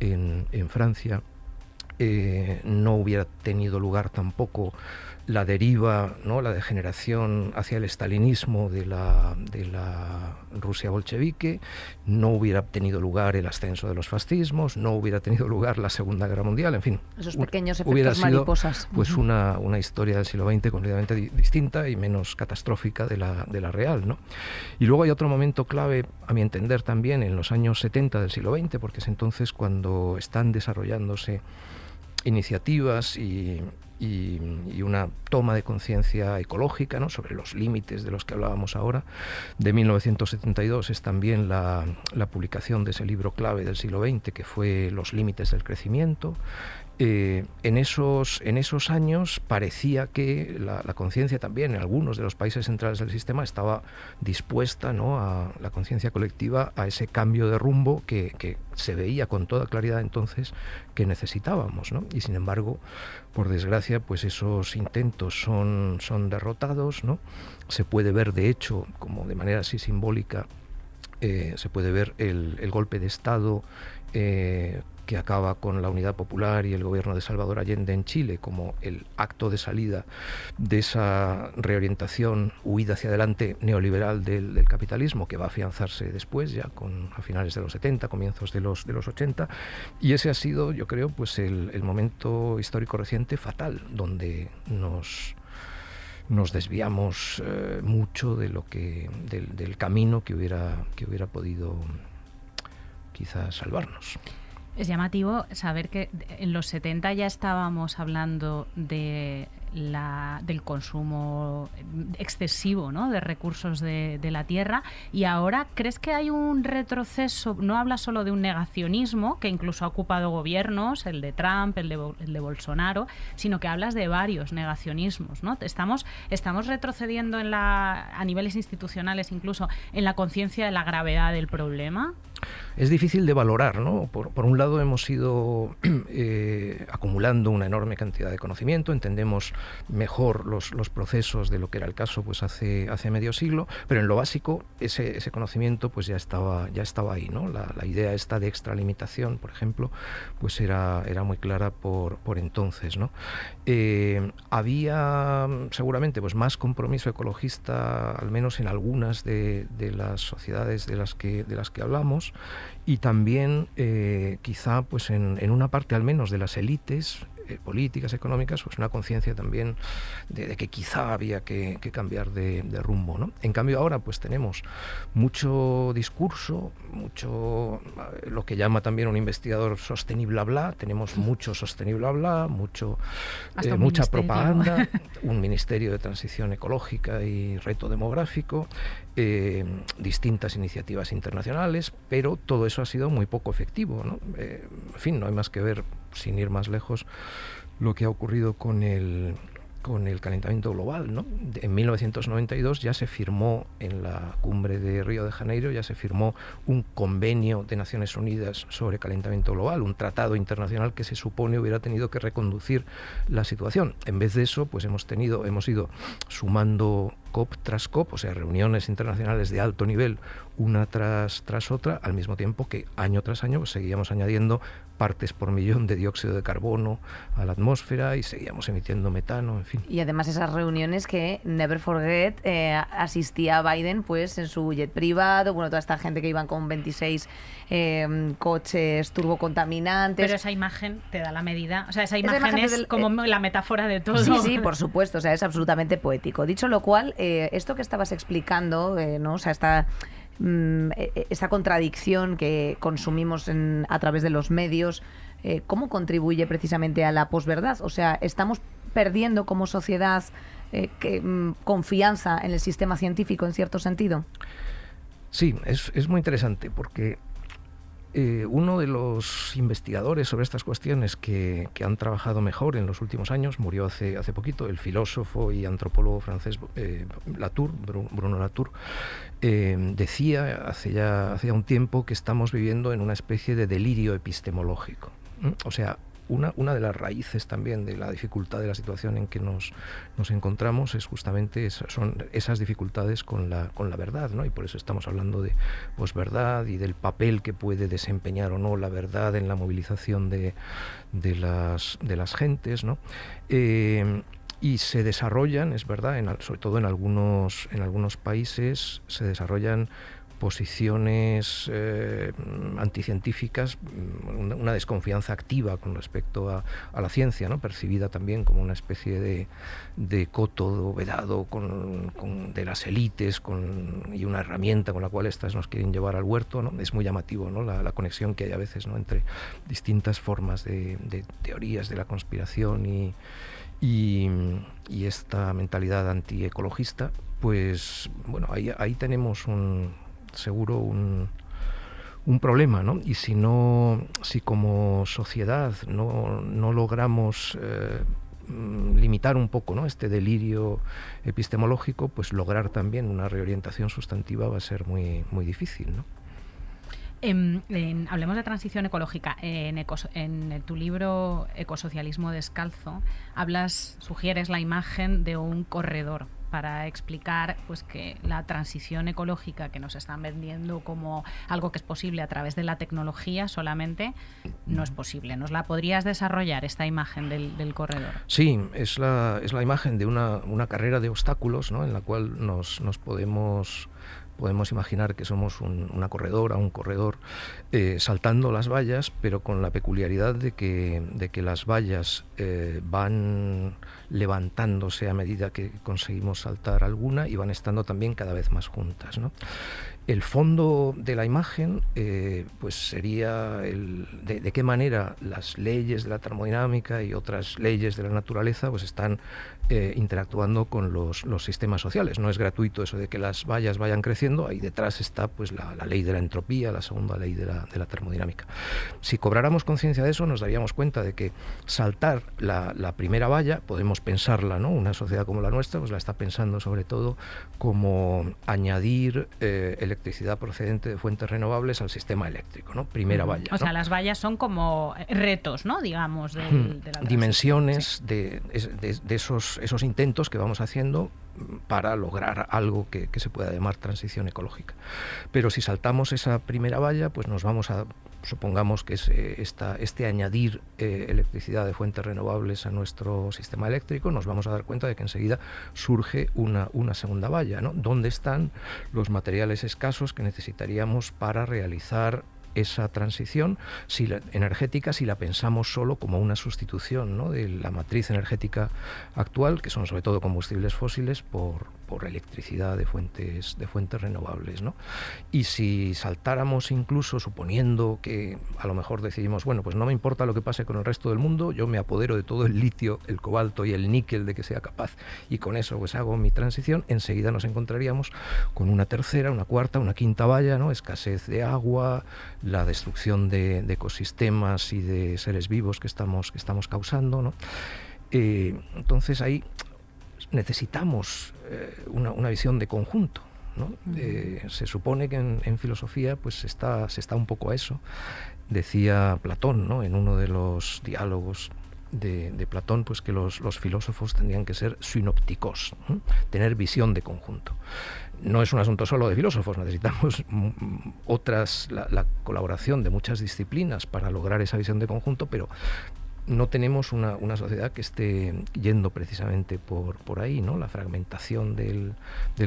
en, en Francia, eh, no hubiera tenido lugar tampoco la deriva, ¿no? la degeneración hacia el estalinismo de la, de la Rusia bolchevique, no hubiera tenido lugar el ascenso de los fascismos, no hubiera tenido lugar la Segunda Guerra Mundial, en fin. Esos pequeños efectos hubiera sido, mariposas. Pues una, una, historia del siglo XX completamente distinta y menos catastrófica de la, de la real. ¿no? Y luego hay otro momento clave, a mi entender también, en los años 70 del siglo XX, porque es entonces cuando están desarrollándose iniciativas y, y, una toma de conciencia ecológica ¿no? sobre los límites de los que hablábamos ahora. De 1972 es también la, la publicación de ese libro clave del siglo XX que fue Los límites del crecimiento, eh, en, esos, en esos años parecía que la, conciencia también en algunos de los países centrales del sistema estaba dispuesta ¿no? a la conciencia colectiva a ese cambio de rumbo que, se veía con toda claridad entonces que necesitábamos. ¿no? Y sin embargo, por desgracia, pues esos intentos son, son derrotados. ¿no? Se puede ver, de hecho, como de manera así simbólica, eh, se puede ver el, golpe de Estado eh, que acaba con la Unidad Popular y el gobierno de Salvador Allende en Chile como el acto de salida de esa reorientación, huida hacia adelante neoliberal del, capitalismo que va a afianzarse después, ya con, a finales de los 70, comienzos de los, de los 80. Y ese ha sido, yo creo, pues el, momento histórico reciente fatal, donde nos, nos desviamos eh, mucho de lo que, del, del camino que hubiera, que hubiera podido quizás salvarnos. Es llamativo saber que en los 70 ya estábamos hablando de la, del consumo excesivo ¿no? de recursos de, la tierra. Y ahora, ¿crees que hay un retroceso? No habla solo de un negacionismo, que incluso ha ocupado gobiernos, el de Trump, el de, el de Bolsonaro, sino que hablas de varios negacionismos. ¿no? Estamos, estamos retrocediendo en la, a niveles institucionales, incluso en la conciencia de la gravedad del problema. Es difícil de valorar, ¿no? Por, un lado hemos ido eh, acumulando una enorme cantidad de conocimiento, entendemos mejor los, procesos de lo que era el caso pues hace, hace medio siglo, pero en lo básico ese, ese conocimiento pues ya estaba, ya estaba ahí, ¿no? La, idea esta de extralimitación, por ejemplo, pues era, era muy clara por, por entonces, ¿no? Eh, había seguramente pues más compromiso ecologista, al menos en algunas de, de las sociedades de las que, de las que hablamos, y también eh, quizá pues en, en, una parte al menos de las élites eh, políticas, económicas, pues una conciencia también de, que quizá había que, cambiar de, rumbo. ¿no? En cambio ahora pues tenemos mucho discurso, mucho eh, lo que llama también un investigador sostenible bla, tenemos mucho sostenible bla, mucho, eh, mucha propaganda, un ministerio de transición ecológica y reto demográfico, distintas iniciativas internacionales, pero todo eso ha sido muy poco efectivo. ¿no? en fin, no hay más que ver sin ir más lejos, lo que ha ocurrido con el, con el calentamiento global. ¿no? En 1992 ya se firmó en la cumbre de Río de Janeiro, ya se firmó un convenio de Naciones Unidas sobre calentamiento global, un tratado internacional que se supone hubiera tenido que reconducir la situación. En vez de eso, pues hemos tenido, hemos ido sumando COP tras COP, o sea, reuniones internacionales de alto nivel, una tras, tras otra, al mismo tiempo que año tras año pues, seguíamos añadiendo partes por millón de dióxido de carbono a la atmósfera y seguíamos emitiendo metano, en fin. Y además esas reuniones que, never forget, eh, asistía Biden pues en su jet privado, bueno, toda esta gente que iban con 26 em, coches turbocontaminantes. Pero esa imagen te da la medida, o sea, esa imagen, es como eh, la metáfora de todo. Sí, sí, por supuesto, o sea, es absolutamente poético. Dicho lo cual, eh, esto que estabas explicando, ¿no? O sea, esta Mm, e, e, esa contradicción que consumimos a través de los medios, eh, ¿cómo contribuye precisamente a la posverdad? O sea, ¿estamos perdiendo como sociedad eh, mm, confianza en el sistema científico en cierto sentido? Sí, es, es muy interesante porque eh, uno de los investigadores sobre estas cuestiones que, han trabajado mejor en los últimos años murió hace, hace poquito, el filósofo y antropólogo francés eh, Latour, Bruno Latour, eh, decía hace ya, hace ya un tiempo que estamos viviendo en una especie de delirio epistemológico. O sea, una, de las raíces también de la dificultad de la situación en que nos, encontramos es justamente son esas dificultades con la, con la verdad, ¿no? Y por eso estamos hablando de posverdad y del papel que puede desempeñar o no la verdad en la movilización de, las, de las gentes, ¿no? Eh, y se desarrollan, es verdad, sobre todo en algunos, en algunos países, se desarrollan posiciones eh, anticientíficas, una, desconfianza activa con respecto a, la ciencia, ¿no? percibida también como una especie de, de coto vedado con, de las élites y una herramienta con la cual éstas nos quieren llevar al huerto. ¿no? Es muy llamativo ¿no? la, conexión que hay a veces ¿no? entre distintas formas de, teorías de la conspiración y, y, y esta mentalidad antiecologista pues bueno, ahí, ahí tenemos un, seguro un, un problema, ¿no? Y si no, si como sociedad no, no logramos eh, limitar un poco ¿no? este delirio epistemológico, pues lograr también una reorientación sustantiva va a ser muy, muy difícil, ¿no? Em, hablemos de transición ecológica. En, en, tu libro Ecosocialismo Descalzo, hablas, sugieres la imagen de un corredor para explicar pues que la transición ecológica que nos están vendiendo como algo que es posible a través de la tecnología solamente no es posible. ¿Nos la podrías desarrollar esta imagen del, corredor? Sí, es la, imagen de una, carrera de obstáculos ¿no? en la cual nos podemos podemos imaginar que somos una corredora, un corredor eh, saltando las vallas, pero con la peculiaridad de que, de que las vallas eh, van levantándose a medida que conseguimos saltar alguna y van estando también cada vez más juntas. ¿no? El fondo de la imagen eh, pues sería de, qué manera las leyes de la termodinámica y otras leyes de la naturaleza pues están eh, interactuando con los, sistemas sociales. No es gratuito eso de que las vallas vayan creciendo, ahí detrás está pues la, ley de la entropía, la segunda ley de la, de la termodinámica. Si cobráramos conciencia de eso nos daríamos cuenta de que saltar la, primera valla, podemos pensarla, ¿no? Una sociedad como la nuestra pues la está pensando sobre todo como añadir eh, electricidad procedente de fuentes renovables al sistema eléctrico, ¿no? Primera valla. O sea, las vallas son como retos, ¿no? Digamos, de, la Dimensiones de, esos, esos intentos que vamos haciendo para lograr algo que, se pueda llamar transición ecológica. Pero si saltamos esa primera valla, pues nos vamos a, supongamos que es eh, esta, este añadir eh, electricidad de fuentes renovables a nuestro sistema eléctrico, nos vamos a dar cuenta de que enseguida surge una, una segunda valla, ¿no? ¿Dónde están los materiales escasos que necesitaríamos para realizar esa transición si la, energética si la pensamos solo como una sustitución ¿no? de la matriz energética actual, que son sobre todo combustibles fósiles, por, por electricidad de fuentes, de fuentes renovables. ¿no? Y si saltáramos incluso suponiendo que a lo mejor decidimos, bueno, pues no me importa lo que pase con el resto del mundo, yo me apodero de todo el litio, el cobalto y el níquel de que sea capaz y con eso pues hago mi transición, enseguida nos encontraríamos con una tercera, una cuarta, una quinta valla, ¿no? escasez de agua, la destrucción de, ecosistemas y de seres vivos que estamos, que estamos causando. ¿no? Eh, entonces ahí necesitamos eh, una, visión de conjunto. ¿no? Eh, se supone que en, filosofía pues está, se está un poco a eso. Decía Platón ¿no? en uno de los diálogos de, Platón pues que los, los, filósofos tendrían que ser sinópticos, tener visión de conjunto. No es un asunto solo de filósofos, necesitamos otras, la, la, colaboración de muchas disciplinas para lograr esa visión de conjunto, pero no tenemos una, sociedad que esté yendo precisamente por, por ahí, ¿no? La fragmentación del,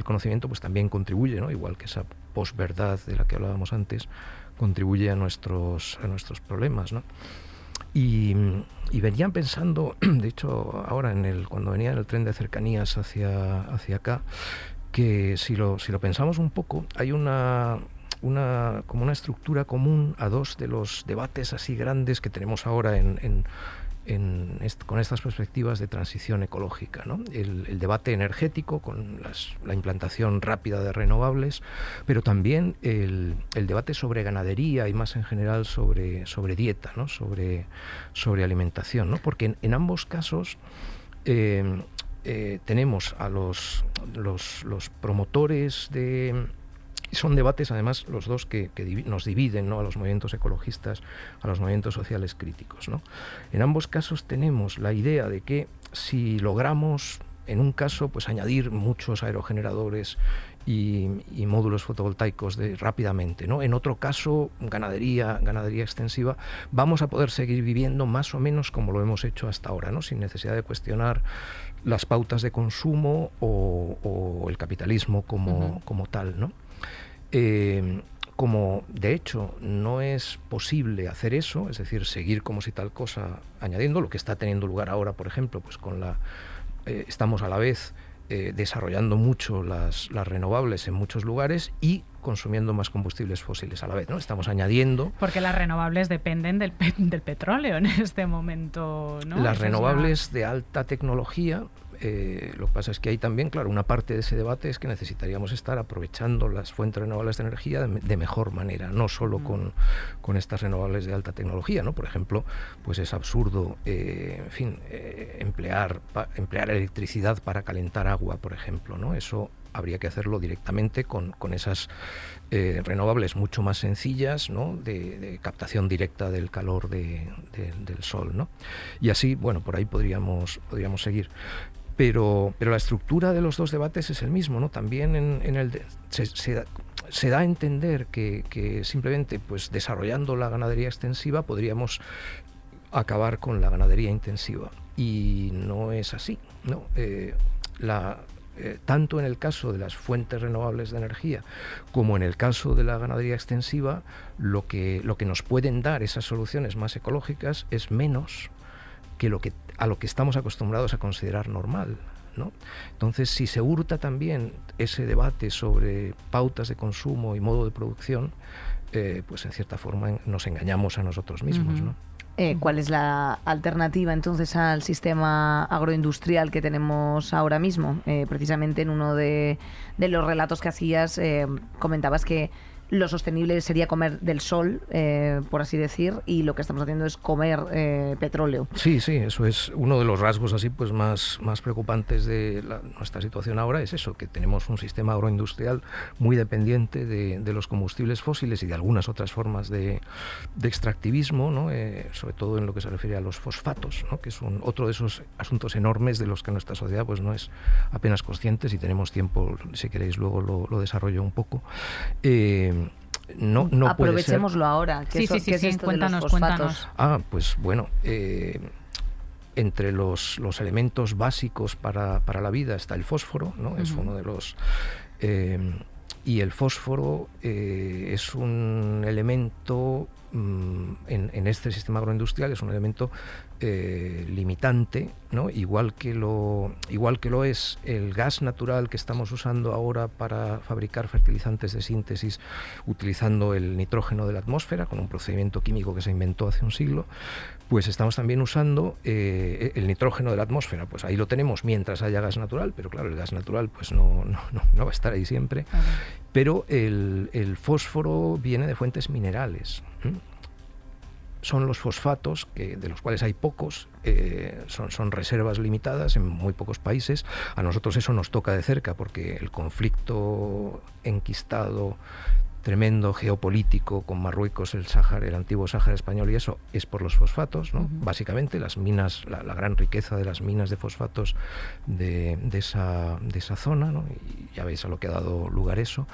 conocimiento pues también contribuye, ¿no? Igual que esa posverdad de la que hablábamos antes, contribuye a nuestros, a nuestros problemas, ¿no? Y, venían pensando, de hecho, ahora en el, cuando venía en el tren de cercanías hacia, hacia acá, que si lo, si lo pensamos un poco, hay una, una, como una estructura común a dos de los debates así grandes que tenemos ahora en, con estas perspectivas de transición ecológica. El, debate energético con la implantación rápida de renovables, pero también el, debate sobre ganadería y más en general sobre, sobre dieta, ¿no? sobre, sobre alimentación, ¿no? porque en, ambos casos eh, eh, tenemos a los, los, promotores de son debates, además, los dos que, nos dividen ¿no? a los movimientos ecologistas, a los movimientos sociales críticos. ¿no? En ambos casos tenemos la idea de que si logramos, en un caso, pues añadir muchos aerogeneradores y, módulos fotovoltaicos de, rápidamente. ¿no? En otro caso, ganadería, ganadería extensiva, vamos a poder seguir viviendo más o menos como lo hemos hecho hasta ahora, ¿no? sin necesidad de cuestionar las pautas de consumo o, el capitalismo como, como tal. ¿no? Eh, como de hecho no es posible hacer eso, es decir, seguir como si tal cosa añadiendo, lo que está teniendo lugar ahora, por ejemplo, pues con la eh, estamos a la vez eh, desarrollando mucho las, renovables en muchos lugares y consumiendo más combustibles fósiles a la vez, ¿no? Estamos añadiendo... Porque las renovables dependen del, del petróleo en este momento, ¿no? Las renovables de alta tecnología eh, lo que pasa es que hay también, claro, una parte de ese debate es que necesitaríamos estar aprovechando las fuentes renovables de energía de, mejor manera, no solo mm. con, con, estas renovables de alta tecnología, ¿no? Por ejemplo, pues es absurdo, eh, en fin, eh, emplear, emplear electricidad para calentar agua, por ejemplo, ¿no? Eso habría que hacerlo directamente con, con esas renovables mucho más sencillas, ¿no? de, captación directa del calor del sol. ¿no? Y así, bueno, por ahí podríamos, podríamos seguir pero, pero la estructura de los dos debates es el mismo, ¿no? También en, el se, da a entender que, simplemente pues desarrollando la ganadería extensiva podríamos acabar con la ganadería intensiva y no es así, ¿no? Eh, la, eh, tanto en el caso de las fuentes renovables de energía como en el caso de la ganadería extensiva, lo que, lo que nos pueden dar esas soluciones más ecológicas es menos que, lo que a lo que estamos acostumbrados a considerar normal. ¿no? Entonces, si se hurta también ese debate sobre pautas de consumo y modo de producción, eh, pues en cierta forma nos engañamos a nosotros mismos. ¿no? Eh, ¿Cuál es la alternativa entonces al sistema agroindustrial que tenemos ahora mismo? Eh, precisamente en uno de, de, los relatos que hacías eh, comentabas que lo sostenible sería comer del sol, eh, por así decir, y lo que estamos haciendo es comer eh, petróleo. Sí, sí, eso es uno de los rasgos así pues más, más preocupantes de la, nuestra situación ahora, es eso, que tenemos un sistema agroindustrial muy dependiente de, los combustibles fósiles y de algunas otras formas de, extractivismo, ¿no? eh, sobre todo en lo que se refiere a los fosfatos, ¿no? que es un, otro de esos asuntos enormes de los que nuestra sociedad pues no es apenas consciente, si tenemos tiempo, si queréis luego lo, lo desarrollo un poco. Eh, no, no Aprovechémoslo ahora. ¿Qué sí, sí, sí, ¿qué sí, es cuéntanos, cuéntanos. Ah, pues bueno, eh, entre los, los, elementos básicos para, para, la vida está el fósforo, ¿no? Uh -huh. Es uno de los... Eh, y el fósforo eh, es un elemento en, en, este sistema agroindustrial es un elemento eh, limitante, ¿no? igual, que lo, igual que lo es el gas natural que estamos usando ahora para fabricar fertilizantes de síntesis utilizando el nitrógeno de la atmósfera, con un procedimiento químico que se inventó hace un siglo, pues estamos también usando eh, el nitrógeno de la atmósfera. Pues ahí lo tenemos mientras haya gas natural, pero claro, el gas natural pues no, no, no, no va a estar ahí siempre. Pero el, fósforo viene de fuentes minerales. son los fosfatos, que, de los cuales hay pocos, eh, son, reservas limitadas en muy pocos países. A nosotros eso nos toca de cerca porque el conflicto enquistado tremendo geopolítico con Marruecos, el Sáhara, el antiguo Sáhara español y eso es por los fosfatos, ¿no? Uh -huh. Básicamente las minas, la, la, gran riqueza de las minas de fosfatos de, de, esa, de esa zona, ¿no? Y ya veis a lo que ha dado lugar eso.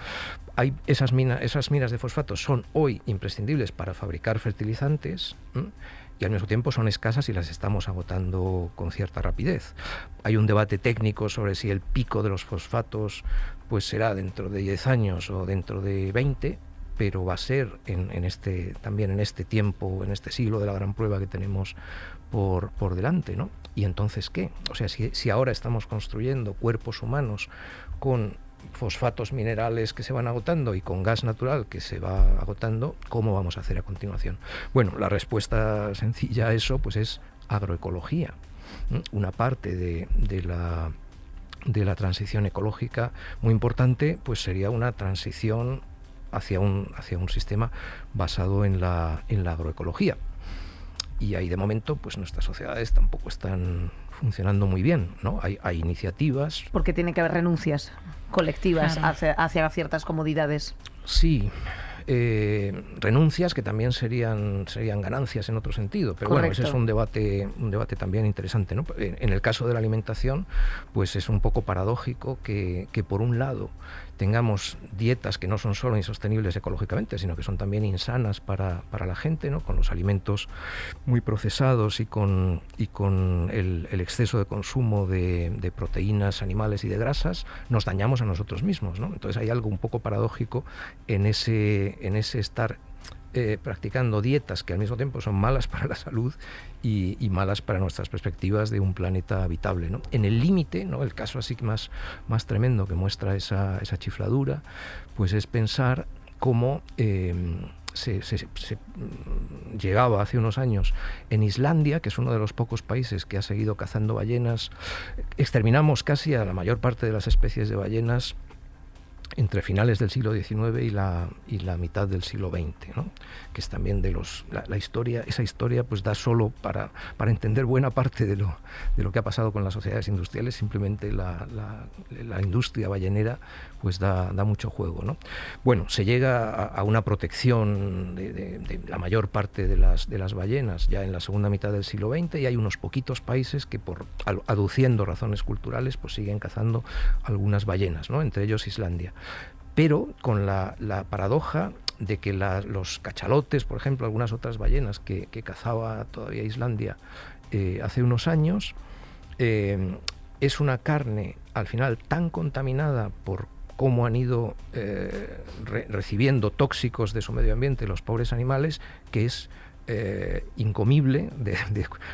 Hay esas, minas esas minas de fosfatos son hoy imprescindibles para fabricar fertilizantes. ¿eh? y al mismo tiempo son escasas y las estamos agotando con cierta rapidez. Hay un debate técnico sobre si el pico de los fosfatos pues será dentro de 10 años o dentro de 20, pero va a ser en, este, también en este tiempo, en este siglo de la gran prueba que tenemos por, por delante. ¿no? ¿Y entonces qué? O sea, si, si ahora estamos construyendo cuerpos humanos con fosfatos minerales que se van agotando y con gas natural que se va agotando, ¿cómo vamos a hacer a continuación? Bueno, la respuesta sencilla a eso pues es agroecología. Una parte de, de la de la transición ecológica muy importante pues sería una transición hacia un, hacia un sistema basado en la, en la agroecología. Y ahí de momento pues nuestras sociedades tampoco están funcionando muy bien, ¿no? Hay, hay iniciativas. Porque tiene que haber renuncias colectivas claro. hacia, hacia, ciertas comodidades. Sí. Eh, renuncias que también serían serían ganancias en otro sentido pero Correcto. bueno ese es un debate un debate también interesante ¿no? en el caso de la alimentación pues es un poco paradójico que, que por un lado tengamos dietas que no son solo insostenibles ecológicamente, sino que son también insanas para, para la gente, ¿no? con los alimentos muy procesados y con, y con el, exceso de consumo de, de, proteínas animales y de grasas, nos dañamos a nosotros mismos. ¿no? Entonces hay algo un poco paradójico en ese, en ese estar eh, practicando dietas que al mismo tiempo son malas para la salud y, malas para nuestras perspectivas de un planeta habitable. ¿no? En el límite, ¿no? el caso así más, más tremendo que muestra esa, esa chifladura, pues es pensar cómo eh, se, se, llegaba hace unos años en Islandia, que es uno de los pocos países que ha seguido cazando ballenas, exterminamos casi a la mayor parte de las especies de ballenas entre finales del siglo XIX y la, y la mitad del siglo XX, ¿no? que es también de los la, la, historia, esa historia pues da solo para, para entender buena parte de lo, de lo que ha pasado con las sociedades industriales, simplemente la, la, industria ballenera pues da, da, mucho juego. ¿no? Bueno, se llega a, una protección de, de, la mayor parte de las, de las ballenas ya en la segunda mitad del siglo XX y hay unos poquitos países que por aduciendo razones culturales pues siguen cazando algunas ballenas, ¿no? entre ellos Islandia pero con la, la paradoja de que los cachalotes, por ejemplo, algunas otras ballenas que, que cazaba todavía Islandia eh, hace unos años, eh, es una carne al final tan contaminada por cómo han ido eh, recibiendo tóxicos de su medio ambiente los pobres animales, que es eh, incomible,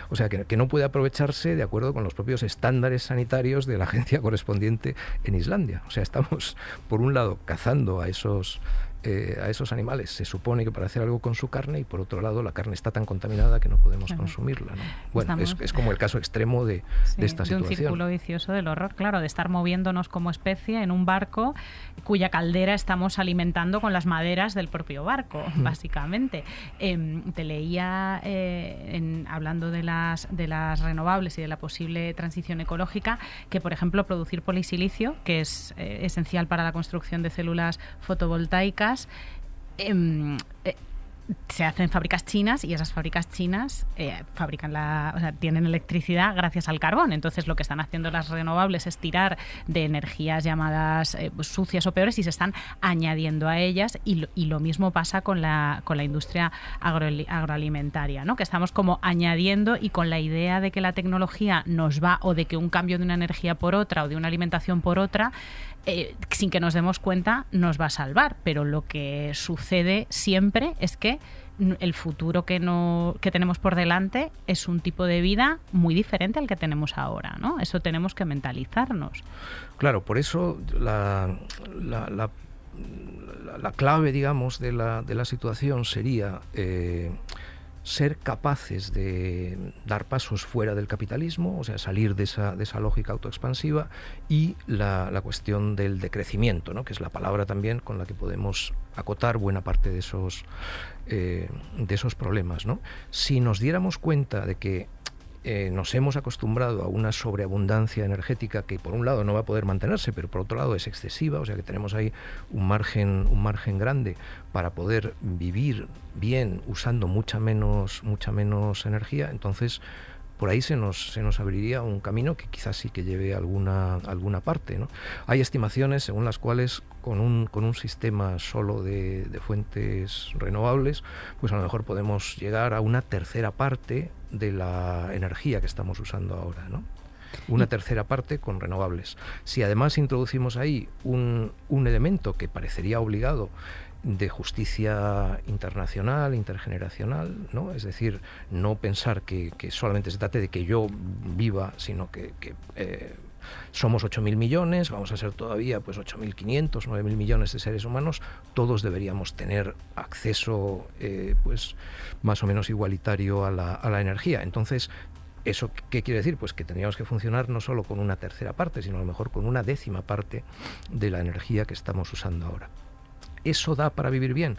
o sea, que, no puede aprovecharse de acuerdo con los propios estándares sanitarios de la agencia correspondiente en Islandia. O sea, estamos, por un lado, cazando a esos eh, a esos animales se supone que para hacer algo con su carne y por otro lado la carne está tan contaminada que no podemos consumirla. Bueno, es, como el caso extremo de, esta de situación. un círculo vicioso del horror, claro, de estar moviéndonos como especie en un barco cuya caldera estamos alimentando con las maderas del propio barco, básicamente. Em, te leía eh, en, hablando de las, de las renovables y de la posible transición ecológica que, por ejemplo, producir polisilicio, que es eh, esencial para la construcción de células fotovoltaicas, Em, eh, se hacen fábricas chinas y esas fábricas chinas eh, fabrican la, tienen electricidad gracias al carbón. Entonces lo que están haciendo las renovables es tirar de energías llamadas eh, sucias o peores y se están añadiendo a ellas y lo, y lo mismo pasa con la, con la industria agroalimentaria, ¿no? que estamos como añadiendo y con la idea de que la tecnología nos va o de que un cambio de una energía por otra o de una alimentación por otra eh, sin que nos demos cuenta, nos va a salvar. Pero lo que sucede siempre es que el futuro que, no, que tenemos por delante es un tipo de vida muy diferente al que tenemos ahora. ¿no? Eso tenemos que mentalizarnos. Claro, por eso la, la, la, clave, digamos, de la, de situación sería... Eh, ser capaces de dar pasos fuera del capitalismo, o sea, salir de esa, de esa lógica autoexpansiva, y la, la, cuestión del decrecimiento, ¿no? que es la palabra también con la que podemos acotar buena parte de esos, eh, de esos problemas. ¿no? Si nos diéramos cuenta de que eh, nos hemos acostumbrado a una sobreabundancia energética que por un lado no va a poder mantenerse, pero por otro lado es excesiva, o sea que tenemos ahí un margen, un margen grande para poder vivir bien usando mucha menos, mucha menos energía, entonces por ahí se nos, se nos abriría un camino que quizás sí que lleve alguna, alguna parte. ¿no? Hay estimaciones según las cuales con un, con un sistema solo de, de, fuentes renovables, pues a lo mejor podemos llegar a una tercera parte de la energía que estamos usando ahora. ¿no? Una tercera parte con renovables. Si además introducimos ahí un, un elemento que parecería obligado, de justicia internacional, intergeneracional, ¿no? Es decir, no pensar que, solamente se trate de que yo viva, sino que, eh, somos 8.000 millones, vamos a ser todavía pues 8.500, 9.000 millones de seres humanos, todos deberíamos tener acceso eh, pues más o menos igualitario a la, a la energía. Entonces, ¿Eso qué quiere decir? Pues que tendríamos que funcionar no solo con una tercera parte, sino a lo mejor con una décima parte de la energía que estamos usando ahora. ¿Eso da para vivir bien?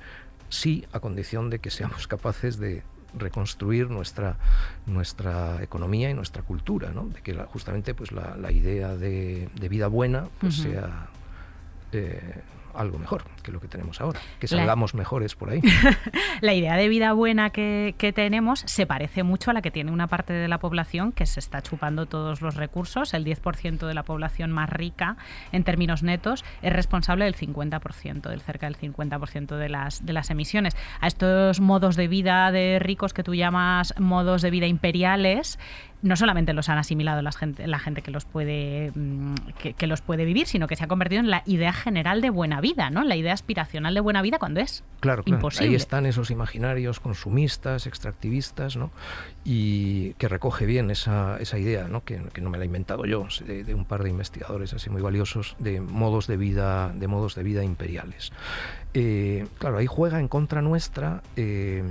Sí, a condición de que seamos capaces de reconstruir nuestra, nuestra economía y nuestra cultura, ¿no? de que justamente pues, la, idea de, vida buena pues, sea eh, algo mejor que lo que tenemos ahora, que salgamos mejores por ahí. la idea de vida buena que, tenemos se parece mucho a la que tiene una parte de la población que se está chupando todos los recursos. El 10% de la población más rica en términos netos es responsable del 50%, del cerca del 50% de las, de las emisiones. A estos modos de vida de ricos que tú llamas modos de vida imperiales, no solamente los han asimilado la gente, la gente que los puede mm, que, los puede vivir, sino que se ha convertido en la idea general de buena vida, ¿no? La idea aspiracional de buena vida cuando es claro, imposible. Ahí están esos imaginarios consumistas, extractivistas, ¿no? Y que recoge bien esa, esa idea, ¿no? Que, no me la he inventado yo, de, un par de investigadores así muy valiosos de modos de vida, de modos de vida imperiales. Eh, claro, ahí juega en contra nuestra. Eh,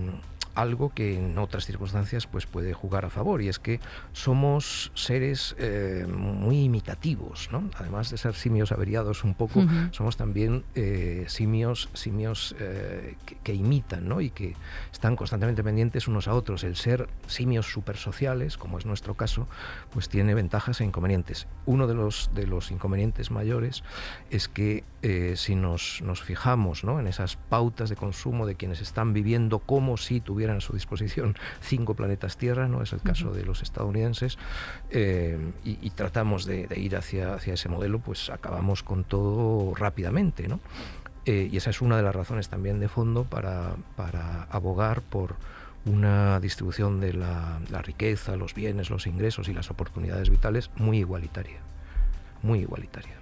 algo que en otras circunstancias pues puede jugar a favor y es que somos seres eh, muy imitativos ¿no? además de ser simios averiados un poco somos también eh, simios simios eh, que, imitan ¿no? y que están constantemente pendientes unos a otros el ser simios supersociales como es nuestro caso pues tiene ventajas e inconvenientes uno de los de los inconvenientes mayores es que si nos, nos fijamos ¿no? en esas pautas de consumo de quienes están viviendo como si tuvieran a su disposición cinco planetas Tierra, no es el caso de los estadounidenses, eh, y, tratamos de, ir hacia, hacia ese modelo, pues acabamos con todo rápidamente, ¿no? Eh, y esa es una de las razones también de fondo para, para abogar por una distribución de la, la, riqueza, los bienes, los ingresos y las oportunidades vitales muy igualitaria. muy igualitaria.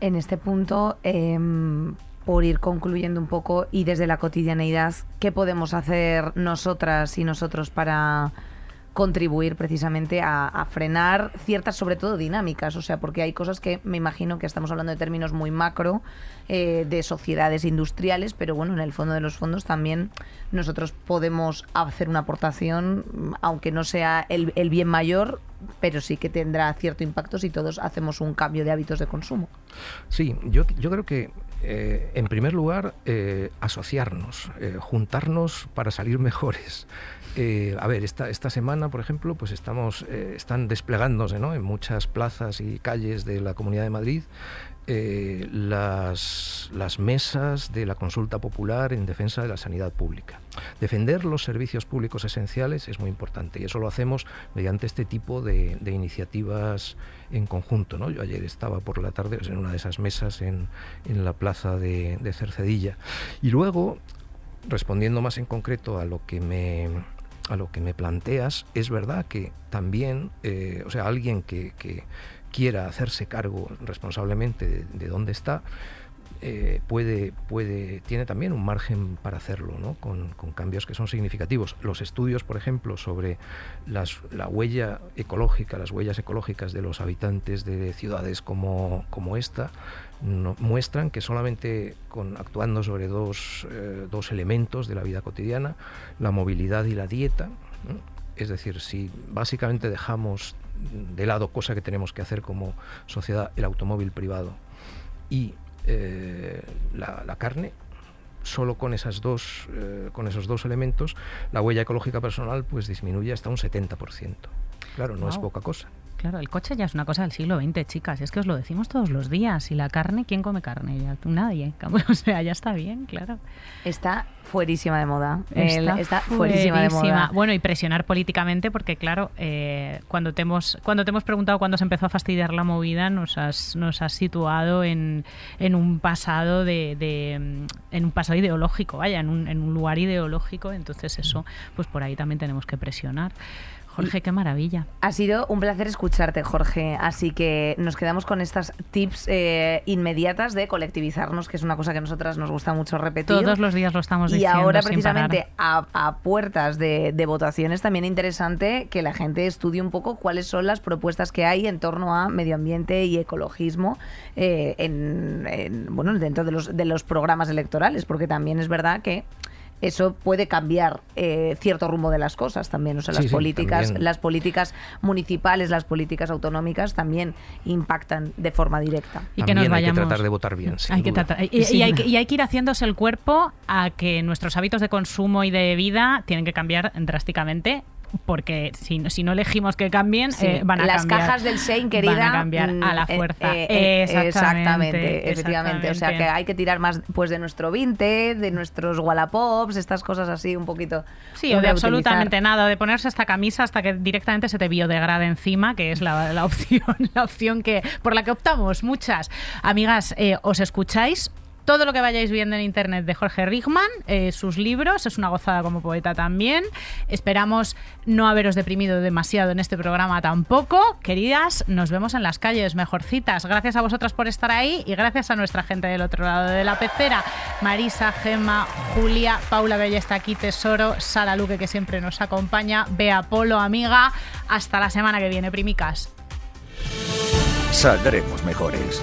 En este punto, em, por ir concluyendo un poco y desde la cotidianeidad, ¿qué podemos hacer nosotras y nosotros para contribuir precisamente a, frenar ciertas, sobre todo dinámicas, o sea, porque hay cosas que me imagino que estamos hablando de términos muy macro, eh, de sociedades industriales, pero bueno, en el fondo de los fondos también nosotros podemos hacer una aportación, aunque no sea el, bien mayor, pero sí que tendrá cierto impacto si todos hacemos un cambio de hábitos de consumo. Sí, yo, yo creo que eh, en primer lugar, eh, asociarnos, juntarnos para salir mejores. Eh, a ver, esta, esta semana, por ejemplo, pues estamos, eh, están desplegándose en muchas plazas y calles de la Comunidad de Madrid eh, las, las, mesas de la consulta popular en defensa de la sanidad pública. Defender los servicios públicos esenciales es muy importante y eso lo hacemos mediante este tipo de, iniciativas en conjunto. ¿no? Yo ayer estaba por la tarde en una de esas mesas en, en la plaza de, de Cercedilla. Y luego, respondiendo más en concreto a lo que me a lo que me planteas, es verdad que también, eh, o sea, alguien que, quiera hacerse cargo responsablemente de, dónde está, eh, puede, puede, tiene también un margen para hacerlo, ¿no? con, cambios que son significativos. Los estudios, por ejemplo, sobre la huella ecológica, las huellas ecológicas de los habitantes de ciudades como, como esta, muestran que solamente con, actuando sobre dos, eh, dos, elementos de la vida cotidiana, la movilidad y la dieta, es decir, si básicamente dejamos de lado, cosa que tenemos que hacer como sociedad, el automóvil privado y eh, la, carne, solo con, esas dos, eh, con esos dos elementos, la huella ecológica personal pues disminuye hasta un 70%. Claro, no es poca cosa. Claro, el coche ya es una cosa del siglo XX, chicas. Es que os lo decimos todos los días. Y la carne, ¿quién come carne? Ya, nadie. O sea, ya está bien, claro. Está fuerísima de moda. Está, fuerísima, de moda. Bueno, y presionar políticamente, porque claro, eh, cuando, te hemos, cuando te hemos preguntado cuándo se empezó a fastidiar la movida, nos has, nos has situado en, en un pasado de, de, en un pasado ideológico, vaya, en un, en un lugar ideológico. Entonces eso, pues por ahí también tenemos que presionar. Jorge, qué maravilla. Ha sido un placer escucharte, Jorge. Así que nos quedamos con estas tips eh, inmediatas de colectivizarnos, que es una cosa que a nosotras nos gusta mucho repetir. Todos los días lo estamos diciendo. Y ahora, precisamente, a, puertas de, votaciones, también interesante que la gente estudie un poco cuáles son las propuestas que hay en torno a medio ambiente y ecologismo eh, en, bueno, dentro de los, de los programas electorales, porque también es verdad que eso puede cambiar eh, cierto rumbo de las cosas también. O sea, las políticas, las políticas municipales, las políticas autonómicas también impactan de forma directa. Y que nos vayamos. Hay que tratar de votar bien. Hay que y, hay que, y hay que ir haciéndose el cuerpo a que nuestros hábitos de consumo y de vida tienen que cambiar drásticamente porque si, si no elegimos que cambien, eh, van a Las cajas del Shane, querida. Van a cambiar a la mm, fuerza. Eh, eh, exactamente, efectivamente. O sea que hay que tirar más pues de nuestro vinte, de nuestros Wallapops, estas cosas así un poquito. Sí, o de absolutamente nada, de ponerse esta camisa hasta que directamente se te biodegrade encima, que es la, la opción, la opción que por la que optamos muchas. Amigas, os escucháis todo lo que vayáis viendo en internet de Jorge Rigman, eh, sus libros, es una gozada como poeta también. Esperamos no haberos deprimido demasiado en este programa tampoco. Queridas, nos vemos en las calles, mejorcitas. Gracias a vosotras por estar ahí y gracias a nuestra gente del otro lado de la pecera. Marisa, Gemma, Julia, Paula Bella está aquí, Tesoro, Sara Luque que siempre nos acompaña, Bea Polo, amiga. Hasta la semana que viene, primicas. Saldremos mejores